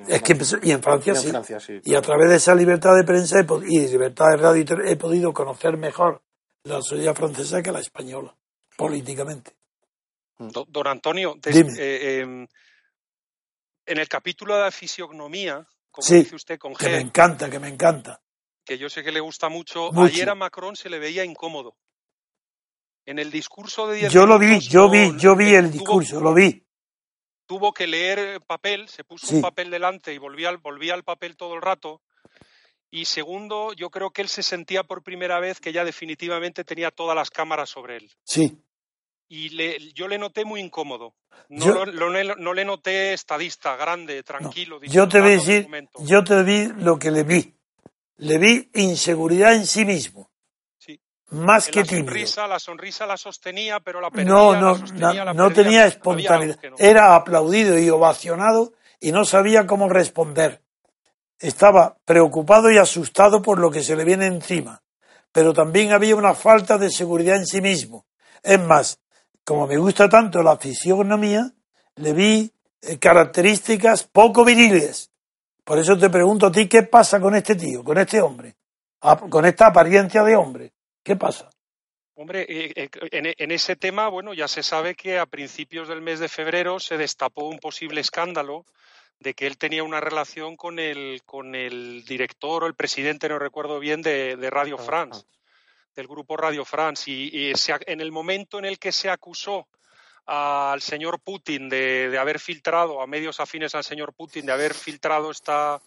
es que, y en Francia, sí. Y a través de esa libertad de prensa y libertad de radio he podido conocer mejor la sociedad francesa que la española, políticamente. Mm. Don Antonio, eh, em, en el capítulo de la fisiognomía, como dice usted con que me encanta, que me encanta. que yo sé que le gusta mucho, Mucho. ayer a Macron se le veía incómodo. En el discurso de 10 Yo lo vi, yo vi, yo vi eh, el tuvo- discurso, lo vi. Tuvo que leer papel, se puso Sí. un papel delante y volvía al, volvía al papel todo el rato. Y segundo, yo creo que él se sentía por primera vez que ya definitivamente tenía todas las cámaras sobre él. Sí. Y le, yo le noté muy incómodo. No, Yo- lo- lo- no le noté estadista, grande, No. tranquilo. Yo te voy a decir, yo te vi lo que le vi. Le vi inseguridad en sí mismo. Más que la tímido. sonrisa, la sonrisa la sostenía, pero la perdía, No, la no, sostenía, na- la no perdía. tenía espontaneidad. no. Era aplaudido y ovacionado y no sabía cómo responder. Estaba preocupado y asustado por lo que se le viene encima, pero también había una falta de seguridad en sí mismo. Es más, como me gusta tanto la fisionomía, le vi eh, características poco viriles. Por eso te pregunto a ti, ¿qué pasa con este tío, con este hombre? Ah, Con esta apariencia de hombre. ¿Qué pasa? Hombre, eh, eh, en, ese tema, bueno, ya se sabe que a principios del mes de febrero se destapó un posible escándalo de que él tenía una relación con el, con el director o el presidente, no recuerdo bien, de, de Radio France, del grupo Radio France. Y, y se en el momento en el que se acusó al señor Putin de, de haber filtrado, a medios afines al señor Putin, de haber filtrado esta,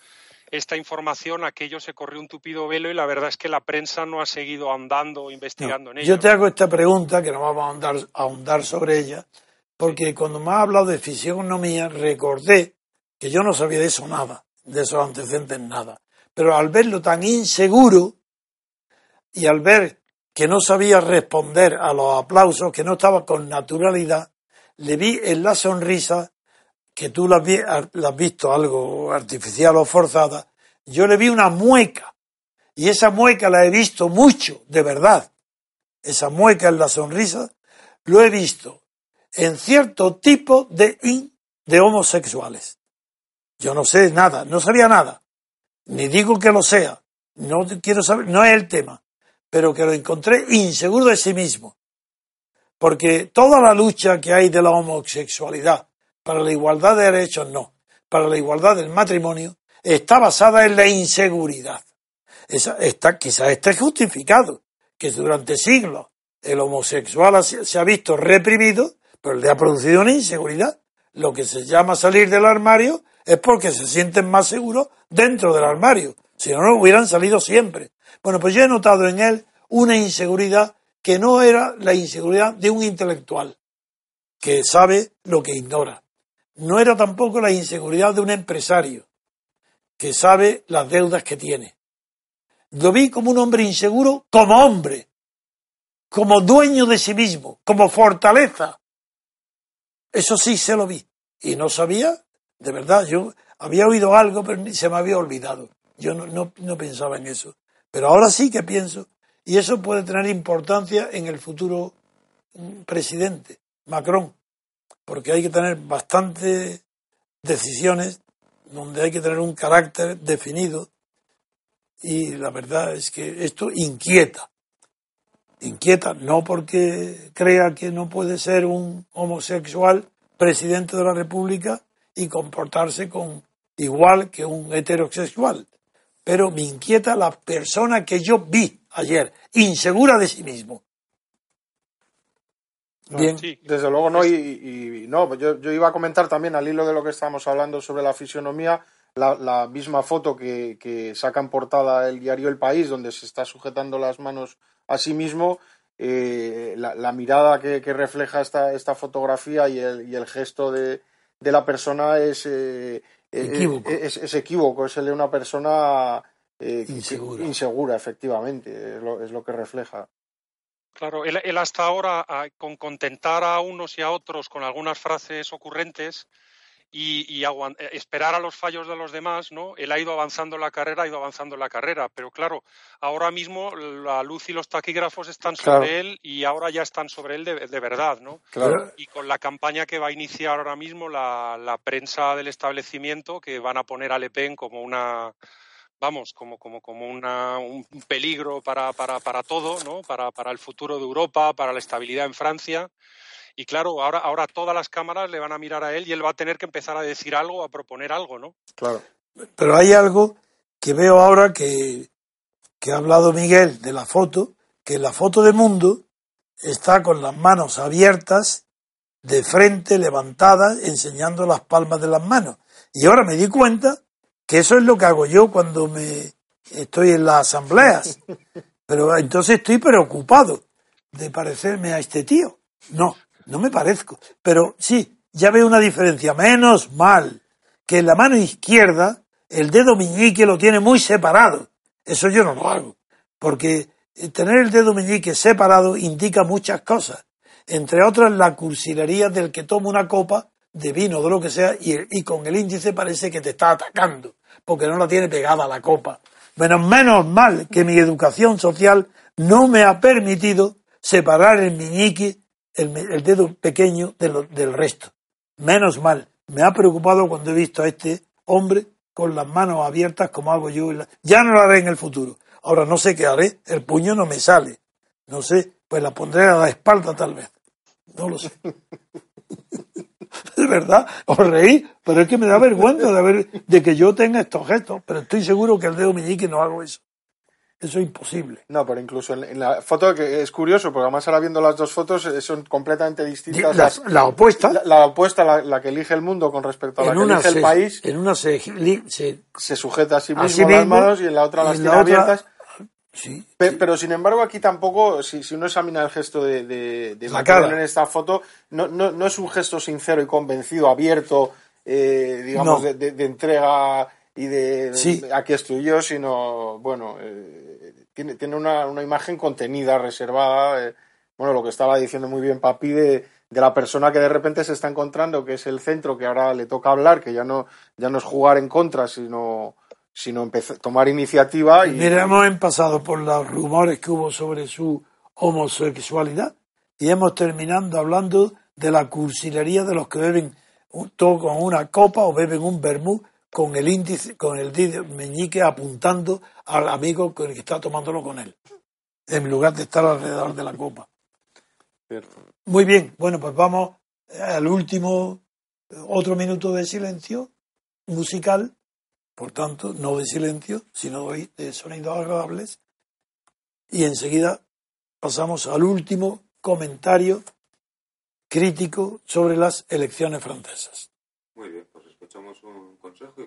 esta información, aquello se corrió un tupido velo y la verdad es que la prensa no ha seguido ahondando o investigando en ello. Yo te hago esta pregunta, que no vamos a ahondar, a ahondar sobre ella, porque cuando me has hablado de fisionomía, recordé que yo no sabía de eso nada, de esos antecedentes nada. Pero al verlo tan inseguro y al ver que no sabía responder a los aplausos, que no estaba con naturalidad, le vi en la sonrisa, que tú la has, vi- la has visto algo artificial o forzada, yo le vi una mueca. Y esa mueca la he visto mucho, de verdad. Esa mueca en la sonrisa lo he visto en cierto tipo de, de homosexuales. Yo no sé nada, no sabía nada. Ni digo que lo sea. No quiero saber, no es el tema. Pero que lo encontré inseguro de sí mismo. Porque toda la lucha que hay de la homosexualidad para la igualdad de derechos, no. Para la igualdad del matrimonio, está basada en la inseguridad. Esa, está, quizás esté justificado que durante siglos el homosexual se ha visto reprimido, pero le ha producido una inseguridad. Lo que se llama salir del armario es porque se sienten más seguros dentro del armario. Si no, no hubieran salido siempre. Bueno, pues yo he notado en él una inseguridad que no era la inseguridad de un intelectual, que sabe lo que ignora. No era tampoco la inseguridad de un empresario, que sabe las deudas que tiene. Lo vi como un hombre inseguro, como hombre, como dueño de sí mismo, como fortaleza. Eso sí se lo vi. Y no sabía, de verdad, yo había oído algo, pero se me había olvidado. Yo no, no, no pensaba en eso. Pero ahora sí que pienso. Y eso puede tener importancia en el futuro mm, presidente, Macron. Porque hay que tener bastantes decisiones donde hay que tener un carácter definido. Y la verdad es que esto inquieta. Inquieta, no porque crea que no puede ser un homosexual presidente de la República y comportarse con igual que un heterosexual. Pero me inquieta la persona que yo vi ayer, insegura de sí mismo. Bien, Sí. Desde luego no, y, y- y no, pues yo, yo iba a comentar también al hilo de lo que estábamos hablando sobre la fisionomía, la, la misma foto que, que saca en portada el diario El País, donde se está sujetando las manos a sí mismo, eh, la, la mirada que, que refleja esta, esta fotografía y el, y el gesto de, de la persona es, eh, eh, Equívoco. es, es equívoco, es el de una persona eh, que- Insegura. insegura, efectivamente, es lo, es lo que refleja. Claro, él, él hasta ahora, ah, con contentar a unos y a otros con algunas frases ocurrentes y, eh, esperar a los fallos de los demás, ¿no? Él ha ido avanzando en la carrera, ha ido avanzando en la carrera, pero claro, ahora mismo la luz y los taquígrafos están sobre Claro. él y ahora ya están sobre él de, de verdad, ¿no? Claro. Y con la campaña que va a iniciar ahora mismo la, la prensa del establecimiento, que van a poner a Le Pen como una, vamos, como, como, como una, un peligro para, para, para todo, ¿no? Para, para el futuro de Europa, para la estabilidad en Francia. Y claro, ahora, ahora todas las cámaras le van a mirar a él y él va a tener que empezar a decir algo, a proponer algo, ¿no? Claro. pero hay algo que veo ahora que que ha hablado Miguel de la foto, que la foto de mundo está con las manos abiertas, de frente, levantadas, enseñando las palmas de las manos. Y ahora me di cuenta que eso es lo que hago yo cuando me estoy en las asambleas. (laughs) Pero entonces estoy preocupado de parecerme a este tío. No, no me parezco. Pero sí, ya veo una diferencia. Menos mal que en la mano izquierda el dedo meñique lo tiene muy separado. Eso yo no lo hago. Porque tener el dedo meñique separado indica muchas cosas. Entre otras, la cursilería del que toma una copa de vino, de lo que sea, y, y con el índice parece que te está atacando, porque no la tiene pegada a la copa. Menos, mal que mi educación social no me ha permitido separar el meñique, el, dedo pequeño, del resto. Menos mal. Me ha preocupado cuando he visto a este hombre con las manos abiertas como hago yo. Ya no lo haré en el futuro. Ahora no sé qué haré. El puño no me sale. No sé. Pues la pondré a la espalda tal vez. No lo sé. (laughs) (laughs) de verdad, os reí, pero es que me da vergüenza de, ver, de que yo tenga estos gestos, pero estoy seguro que el dedo meñique no hago eso. Eso es imposible. No, pero incluso en, la foto, que es curioso, porque además ahora viendo las dos fotos eh, son completamente distintas. la opuesta. La, opuesta, la, que elige el mundo con respecto a la que elige el país. En una se, se, sujeta a sí mismo, las manos y en la otra las tiene abiertas. Sí, pero, sin embargo aquí tampoco, si, si uno examina el gesto de, de, Macron en esta foto, no, no, no, es un gesto sincero y convencido, abierto, eh, digamos, de, de, entrega y de aquí estoy yo, sino, bueno, eh, tiene, tiene una, una, imagen contenida, reservada, eh, bueno, lo que estaba diciendo muy bien Papi de, de la persona que de repente se está encontrando, que es el centro, que ahora le toca hablar, que ya no, ya no es jugar en contra, sino sino empezar, tomar iniciativa. Y... Mira, hemos pasado por los rumores que hubo sobre su homosexualidad y hemos terminado hablando de la cursilería de los que beben todo con una copa o beben un vermú con el índice, con el meñique apuntando al amigo con el que está tomándolo con él, en lugar de estar alrededor de la copa. Muy bien, bueno, pues vamos al último, otro minuto de silencio musical por tanto, no de silencio, sino de sonidos agradables. Y enseguida pasamos al último comentario crítico sobre las elecciones francesas. Muy bien, pues escuchamos un consejo y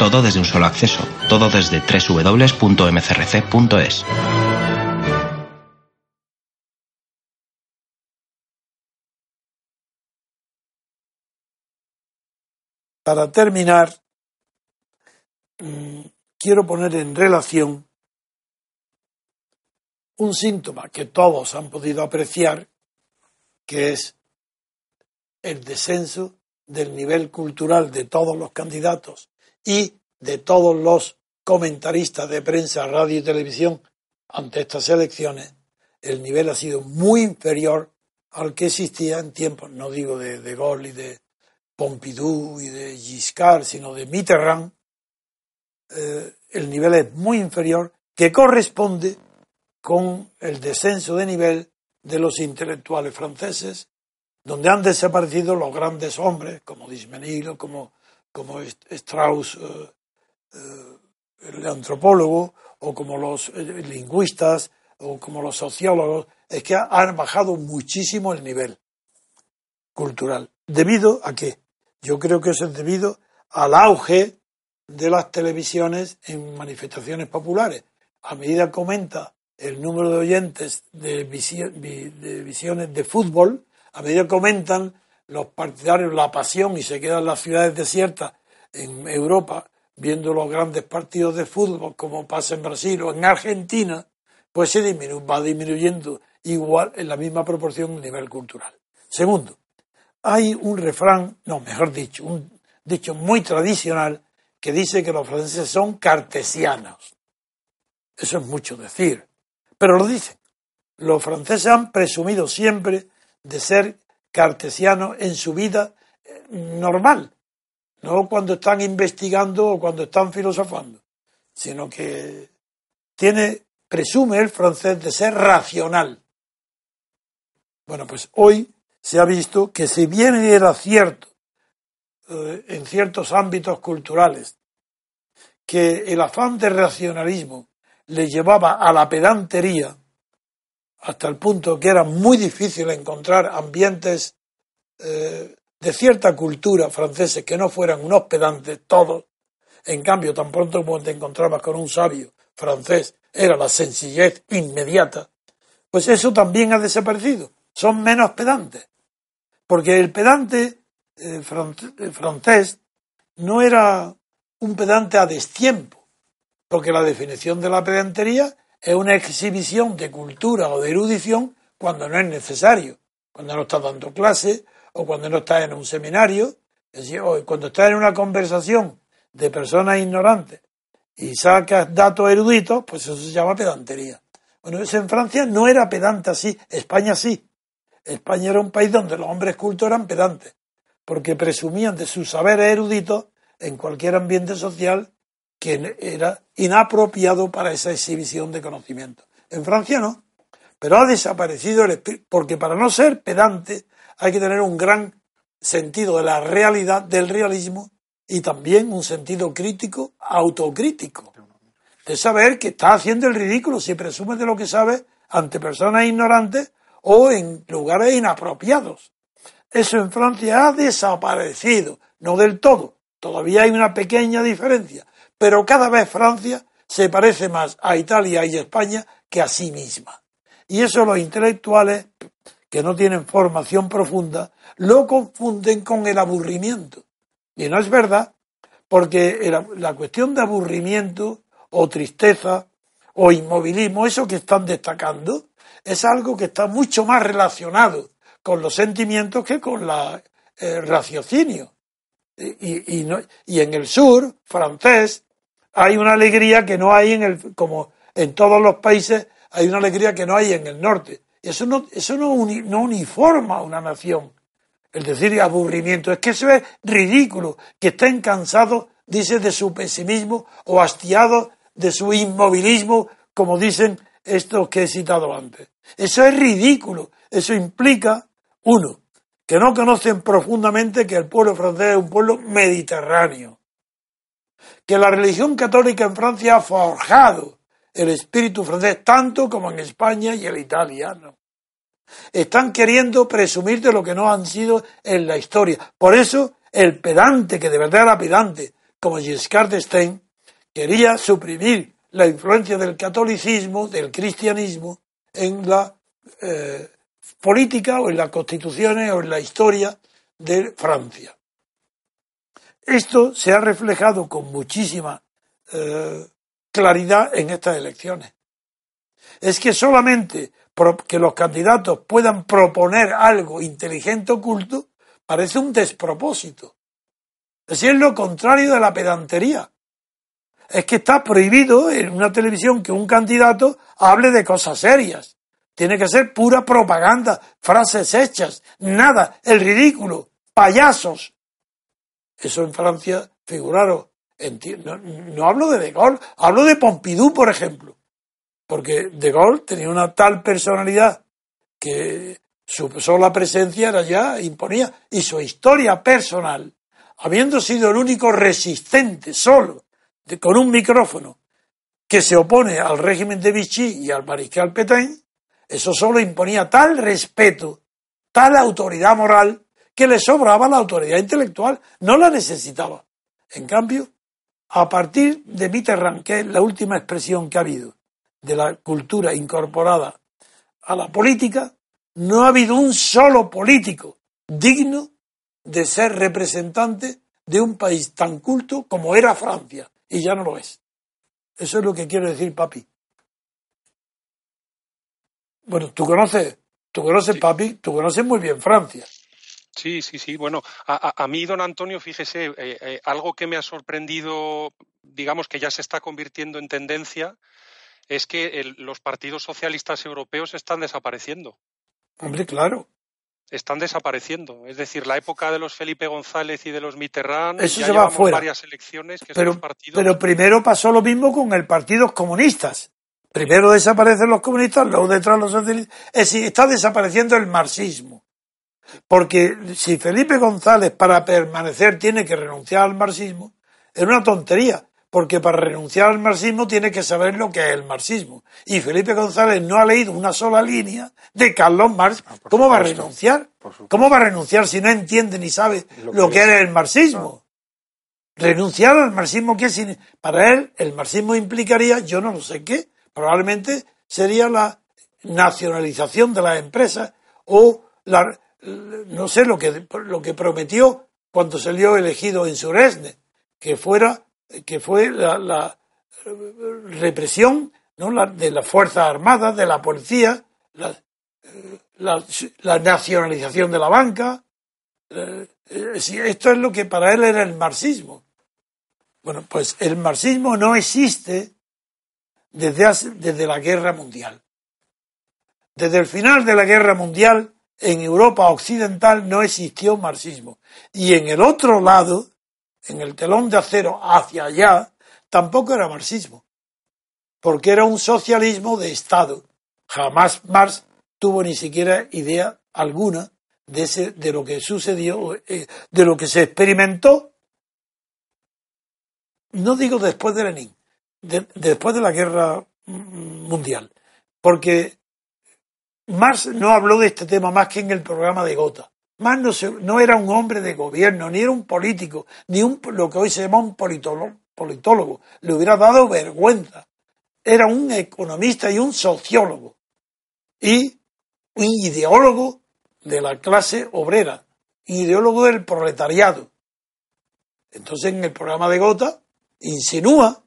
Todo desde un solo acceso, todo desde www.mcrc.es. Para terminar, mm, quiero poner en relación un síntoma que todos han podido apreciar, que es el descenso del nivel cultural de todos los candidatos y de todos los comentaristas de prensa, radio y televisión ante estas elecciones, el nivel ha sido muy inferior al que existía en tiempos, no digo de, de Gaulle y de Pompidou y de Giscard, sino de Mitterrand. Eh, el nivel es muy inferior, que corresponde con el descenso de nivel de los intelectuales franceses, donde han desaparecido los grandes hombres como Dismenil como como Strauss, eh, eh, el antropólogo, o como los eh, lingüistas, o como los sociólogos, es que han bajado muchísimo el nivel cultural. ¿Debido a qué? Yo creo que eso es debido al auge de las televisiones en manifestaciones populares. A medida que aumenta el número de oyentes de, de visiones de fútbol, a medida que aumentan los partidarios la pasión y se quedan las ciudades desiertas en Europa viendo los grandes partidos de fútbol como pasa en Brasil o en Argentina, pues se va disminuyendo igual en la misma proporción a nivel cultural. Segundo, hay un refrán, no, mejor dicho, un dicho muy tradicional que dice que los franceses son cartesianos. Eso es mucho decir, pero lo dicen. Los franceses han presumido siempre de ser cartesianos en su vida eh, normal, no cuando están investigando o cuando están filosofando, sino que tiene, presume el francés de ser racional. Bueno, pues hoy se ha visto que si bien era cierto eh, en ciertos ámbitos culturales que el afán de racionalismo le llevaba a la pedantería, hasta el punto que era muy difícil encontrar ambientes eh, de cierta cultura franceses que no fueran unos pedantes todos. En cambio, tan pronto como te encontrabas con un sabio francés, era la sencillez inmediata. Pues eso también ha desaparecido. Son menos pedantes. Porque el pedante eh, eh, francés no era un pedante a destiempo. Porque la definición de la pedantería es una exhibición de cultura o de erudición cuando no es necesario. Cuando no está dando clase o cuando no estás en un seminario, o cuando estás en una conversación de personas ignorantes y sacas datos eruditos, pues eso se llama pedantería. Bueno, eso en Francia no era pedante así, España sí. España era un país donde los hombres cultos eran pedantes, porque presumían de su saber erudito en cualquier ambiente social que era inapropiado para esa exhibición de conocimiento. En Francia no, pero ha desaparecido el espíritu, porque para no ser pedante hay que tener un gran sentido de la realidad, del realismo, y también un sentido crítico, autocrítico. De saber que está haciendo el ridículo si presume de lo que sabe ante personas ignorantes o en lugares inapropiados. Eso en Francia ha desaparecido, no del todo, todavía hay una pequeña diferencia, pero cada vez Francia se parece más a Italia y España que a sí misma. Y eso los intelectuales que no tienen formación profunda, lo confunden con el aburrimiento. Y no es verdad, porque la cuestión de aburrimiento o tristeza o inmovilismo, eso que están destacando, es algo que está mucho más relacionado con los sentimientos que con el eh, raciocinio. Y, y, en el sur francés hay una alegría que no hay en el, como en todos los países, hay una alegría que no hay en el norte. Eso no, eso no, no uniforma una nación. El decir aburrimiento, es que eso es ridículo, que estén cansados, dice, de su pesimismo o hastiados de su inmovilismo, como dicen estos que he citado antes. Eso es ridículo. Eso implica, uno, que no conocen profundamente que el pueblo francés es un pueblo mediterráneo, que la religión católica en Francia ha forjado el espíritu francés tanto como en España y el italiano. Están queriendo presumir de lo que no han sido en la historia. Por eso, el pedante, que de verdad era pedante, como Giscard d'Estaing, quería suprimir la influencia del catolicismo, del cristianismo, en la eh, política o en las constituciones o en la historia de Francia. Esto se ha reflejado con muchísima eh, claridad en estas elecciones. Es que solamente que los candidatos puedan proponer algo inteligente oculto parece un despropósito. Es decir, lo contrario de la pedantería. Es que está prohibido en una televisión que un candidato hable de cosas serias. Tiene que ser pura propaganda, frases hechas, nada, el ridículo, payasos. Eso en Francia, figuraros, no, hablo de De Gaulle, hablo de Pompidou, por ejemplo, porque De Gaulle tenía una tal personalidad que su sola presencia era ya imponía, y su historia personal, habiendo sido el único resistente solo, con un micrófono, que se opone al régimen de Vichy y al mariscal Pétain, eso solo imponía tal respeto, tal autoridad moral, que le sobraba la autoridad intelectual, no la necesitaba. En cambio, a partir de Mitterrand, que es la última expresión que ha habido de la cultura incorporada a la política, no ha habido un solo político digno de ser representante de un país tan culto como era Francia, y ya no lo es. Eso es lo que quiere decir papi. Bueno, tú conoces, tú conoces papi, tú conoces muy bien Francia. Sí, sí, sí. Bueno, a, mí, don Antonio, fíjese, eh, eh, algo que me ha sorprendido, digamos que ya se está convirtiendo en tendencia, es que los partidos socialistas europeos están desapareciendo. Hombre, claro. Están desapareciendo. Es decir, la época de los Felipe González y de los Mitterrand, Eso ya se va varias elecciones que pero, partidos... pero primero pasó lo mismo con el Partido Comunistas. Primero desaparecen los comunistas, luego detrás los socialistas. Es decir, está desapareciendo el marxismo. Porque si Felipe González para permanecer tiene que renunciar al marxismo, es una tontería, porque para renunciar al marxismo tiene que saber lo que es el marxismo. Y Felipe González no ha leído una sola línea de Carlos Marx. ¿Cómo va a renunciar? ¿Cómo va a renunciar si no entiende ni sabe lo, que, es el marxismo? Renunciar al marxismo, ¿qué significa? Para él, el marxismo implicaría, yo no lo sé qué, probablemente sería la nacionalización de las empresas o la, no sé lo que, lo que prometió cuando salió elegido en Suresne, que fuera, que fue la, represión ¿no? de las Fuerzas Armadas, de la policía, la, la, nacionalización de la banca. Eh, esto es lo que para él era el marxismo. Bueno, pues el marxismo no existe desde, desde la guerra mundial. Desde el final de la guerra mundial, en Europa occidental no existió marxismo. Y en el otro lado, en el telón de acero hacia allá, tampoco era marxismo. Porque era un socialismo de Estado. Jamás Marx tuvo ni siquiera idea alguna de, ese, de lo que sucedió, eh, de lo que se experimentó. No digo después de Lenin, después de la guerra mundial. Porque Marx no habló de este tema más que en el programa de Gotha. Marx no, era un hombre de gobierno, ni era un político, ni un, lo que hoy se llama un politólogo, politólogo. Le hubiera dado vergüenza. Era un economista y un sociólogo. Y un ideólogo de la clase obrera, ideólogo del proletariado. Entonces en el programa de Gotha insinúa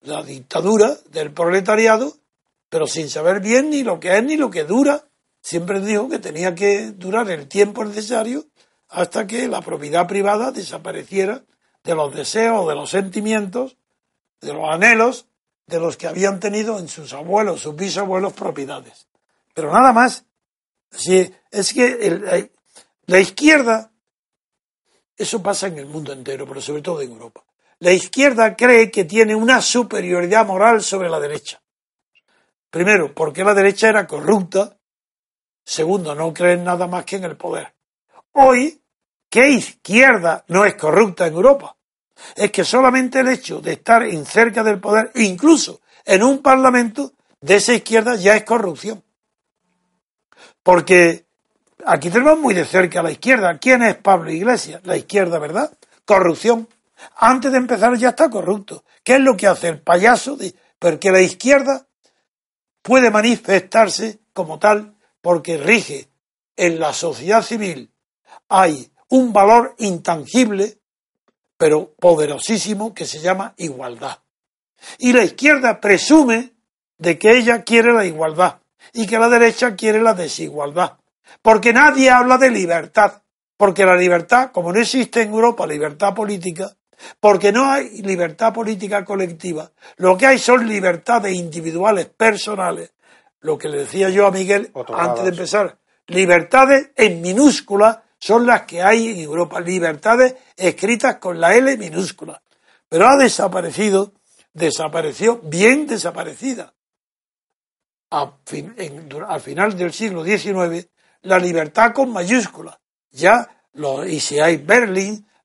la dictadura del proletariado pero sin saber bien ni lo que es ni lo que dura. Siempre dijo que tenía que durar el tiempo necesario hasta que la propiedad privada desapareciera de los deseos, de los sentimientos, de los anhelos de los que habían tenido en sus abuelos, sus bisabuelos propiedades. Pero nada más. Si es que la izquierda, eso pasa en el mundo entero, pero sobre todo en Europa. La izquierda cree que tiene una superioridad moral sobre la derecha. Primero, porque la derecha era corrupta. Segundo, no creen nada más que en el poder. Hoy, ¿qué izquierda no es corrupta en Europa? Es que solamente el hecho de estar en cerca del poder, incluso en un parlamento, de esa izquierda ya es corrupción. Porque aquí tenemos muy de cerca a la izquierda. ¿Quién es Pablo Iglesias? La izquierda, ¿verdad? Corrupción. Antes de empezar ya está corrupto. ¿Qué es lo que hace el payaso? Porque la izquierda puede manifestarse como tal porque rige en la sociedad civil hay un valor intangible pero poderosísimo que se llama igualdad. Y la izquierda presume de que ella quiere la igualdad y que la derecha quiere la desigualdad. Porque nadie habla de libertad. Porque la libertad, como no existe en Europa libertad política, porque no hay libertad política colectiva. Lo que hay son libertades individuales, personales. Lo que le decía yo a Miguel antes de empezar. Libertades en minúscula son las que hay en Europa. Libertades escritas con la L minúscula. Pero ha desaparecido, desapareció bien desaparecida. al final del siglo XIX, la libertad con mayúscula. Ya los hay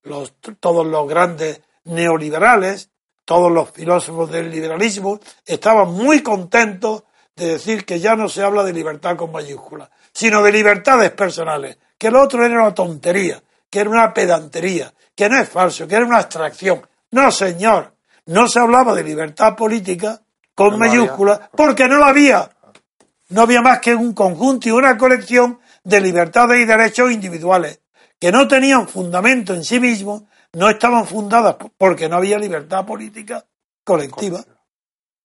Berlin, todos los grandes neoliberales, todos los filósofos del liberalismo, estaban muy contentos de decir que ya no se habla de libertad con mayúsculas, sino de libertades personales, que lo otro era una tontería, que era una pedantería, que no es falso, que era una abstracción. No, señor, no se hablaba de libertad política con mayúsculas porque no la había. No había más que un conjunto y una colección de libertades y derechos individuales que no tenían fundamento en sí mismos no estaban fundadas porque no había libertad política colectiva.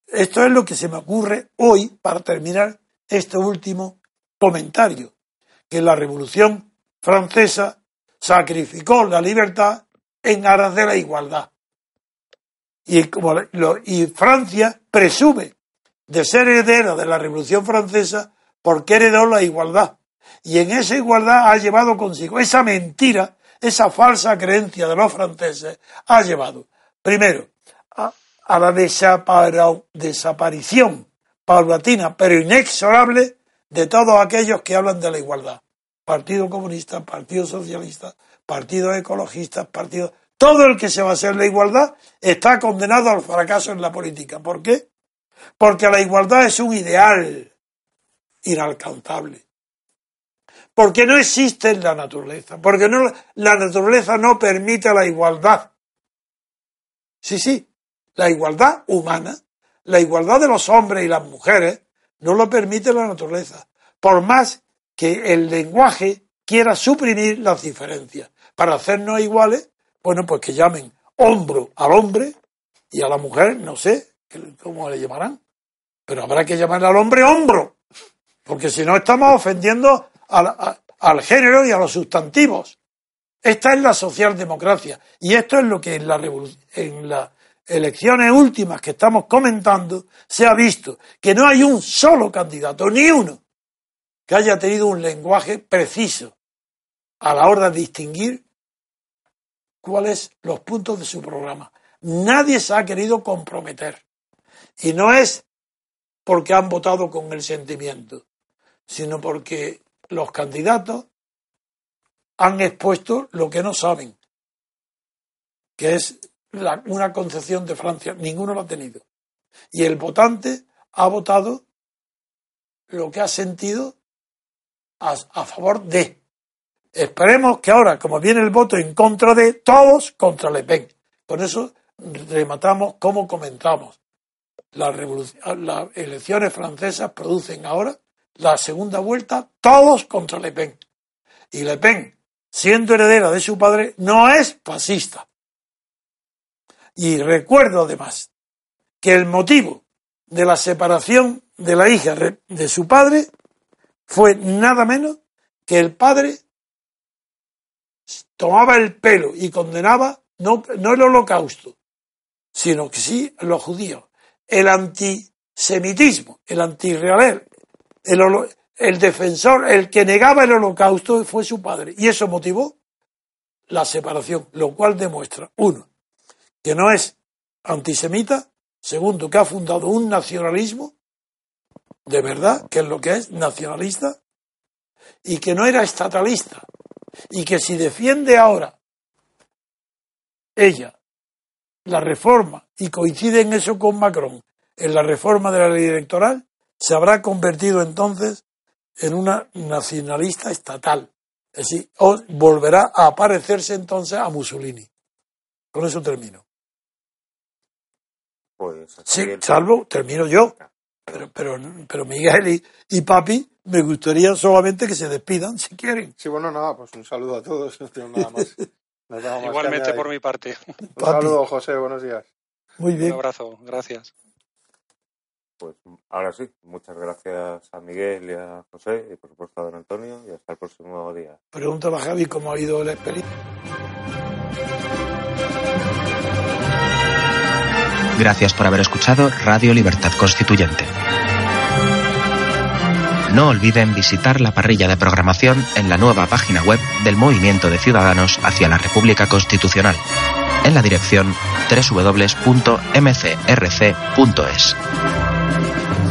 Esto es lo que se me ocurre hoy para terminar este último comentario, que la Revolución Francesa sacrificó la libertad en aras de la igualdad. Y, como y Francia presume de ser heredera de la Revolución Francesa porque heredó la igualdad. Y en esa igualdad ha llevado consigo esa mentira, esa falsa creencia de los franceses, ha llevado, primero, a, la desaparición paulatina pero inexorable de todos aquellos que hablan de la igualdad. Partido Comunista, Partido Socialista, Partido Ecologista, Partido... Todo el que se va a hacer la igualdad está condenado al fracaso en la política. ¿Por qué? Porque la igualdad es un ideal inalcanzable. Porque no existe en la naturaleza. Porque la naturaleza no permite la igualdad. Sí, sí, la igualdad humana, la igualdad de los hombres y las mujeres, no lo permite la naturaleza. Por más que el lenguaje quiera suprimir las diferencias para hacernos iguales, bueno, pues que llamen hombro al hombre y a la mujer, no sé cómo le llamarán, pero habrá que llamar al hombre hombro, porque si no estamos ofendiendo al, género y a los sustantivos. Esta es la socialdemocracia y esto es lo que en, la en las elecciones últimas que estamos comentando se ha visto, que no hay un solo candidato, ni uno, que haya tenido un lenguaje preciso a la hora de distinguir cuáles los puntos de su programa. Nadie se ha querido comprometer. Y no es porque han votado con el sentimiento, sino porque los candidatos han expuesto lo que no saben, que es una concepción de Francia. Ninguno lo ha tenido. Y el votante ha votado lo que ha sentido a, favor de. Esperemos que ahora, como viene el voto en contra de, todos contra Le Pen. Con eso rematamos como comentamos. Las elecciones francesas producen ahora la segunda vuelta, todos contra Le Pen. Y Le Pen, siendo heredera de su padre, no es fascista. Y recuerdo además que el motivo de la separación de la hija de su padre fue nada menos que el padre tomaba el pelo y condenaba no, no el holocausto, sino que sí los judíos. El antisemitismo, el antirreal, el, el defensor, el que negaba el holocausto fue su padre. Y eso motivó la separación, lo cual demuestra, uno, que no es antisemita, segundo, que ha fundado un nacionalismo de verdad, que es lo que es nacionalista, y que no era estatalista, y que si defiende ahora ella la reforma y coincide en eso con Macron, en la reforma de la ley electoral, se habrá convertido entonces en una nacionalista estatal. Es decir, o volverá a aparecerse entonces a Mussolini. Con eso termino. Pues, sí, salvo, termino yo. Pero, pero, pero Miguel y, Papi, me gustaría solamente que se despidan, si quieren. Sí, bueno, nada, pues un saludo a todos, no tengo nada más. Igualmente por mi parte. Un saludo, José, buenos días. Muy bien. Un abrazo, gracias. Pues ahora sí, muchas gracias a Miguel y a José y por supuesto a don Antonio y hasta el próximo día. Pregúntale a Javi cómo ha ido la experiencia. Gracias por haber escuchado Radio Libertad Constituyente. No olviden visitar la parrilla de programación en la nueva página web del Movimiento de Ciudadanos hacia la República Constitucional, en la dirección www.mcrc.es.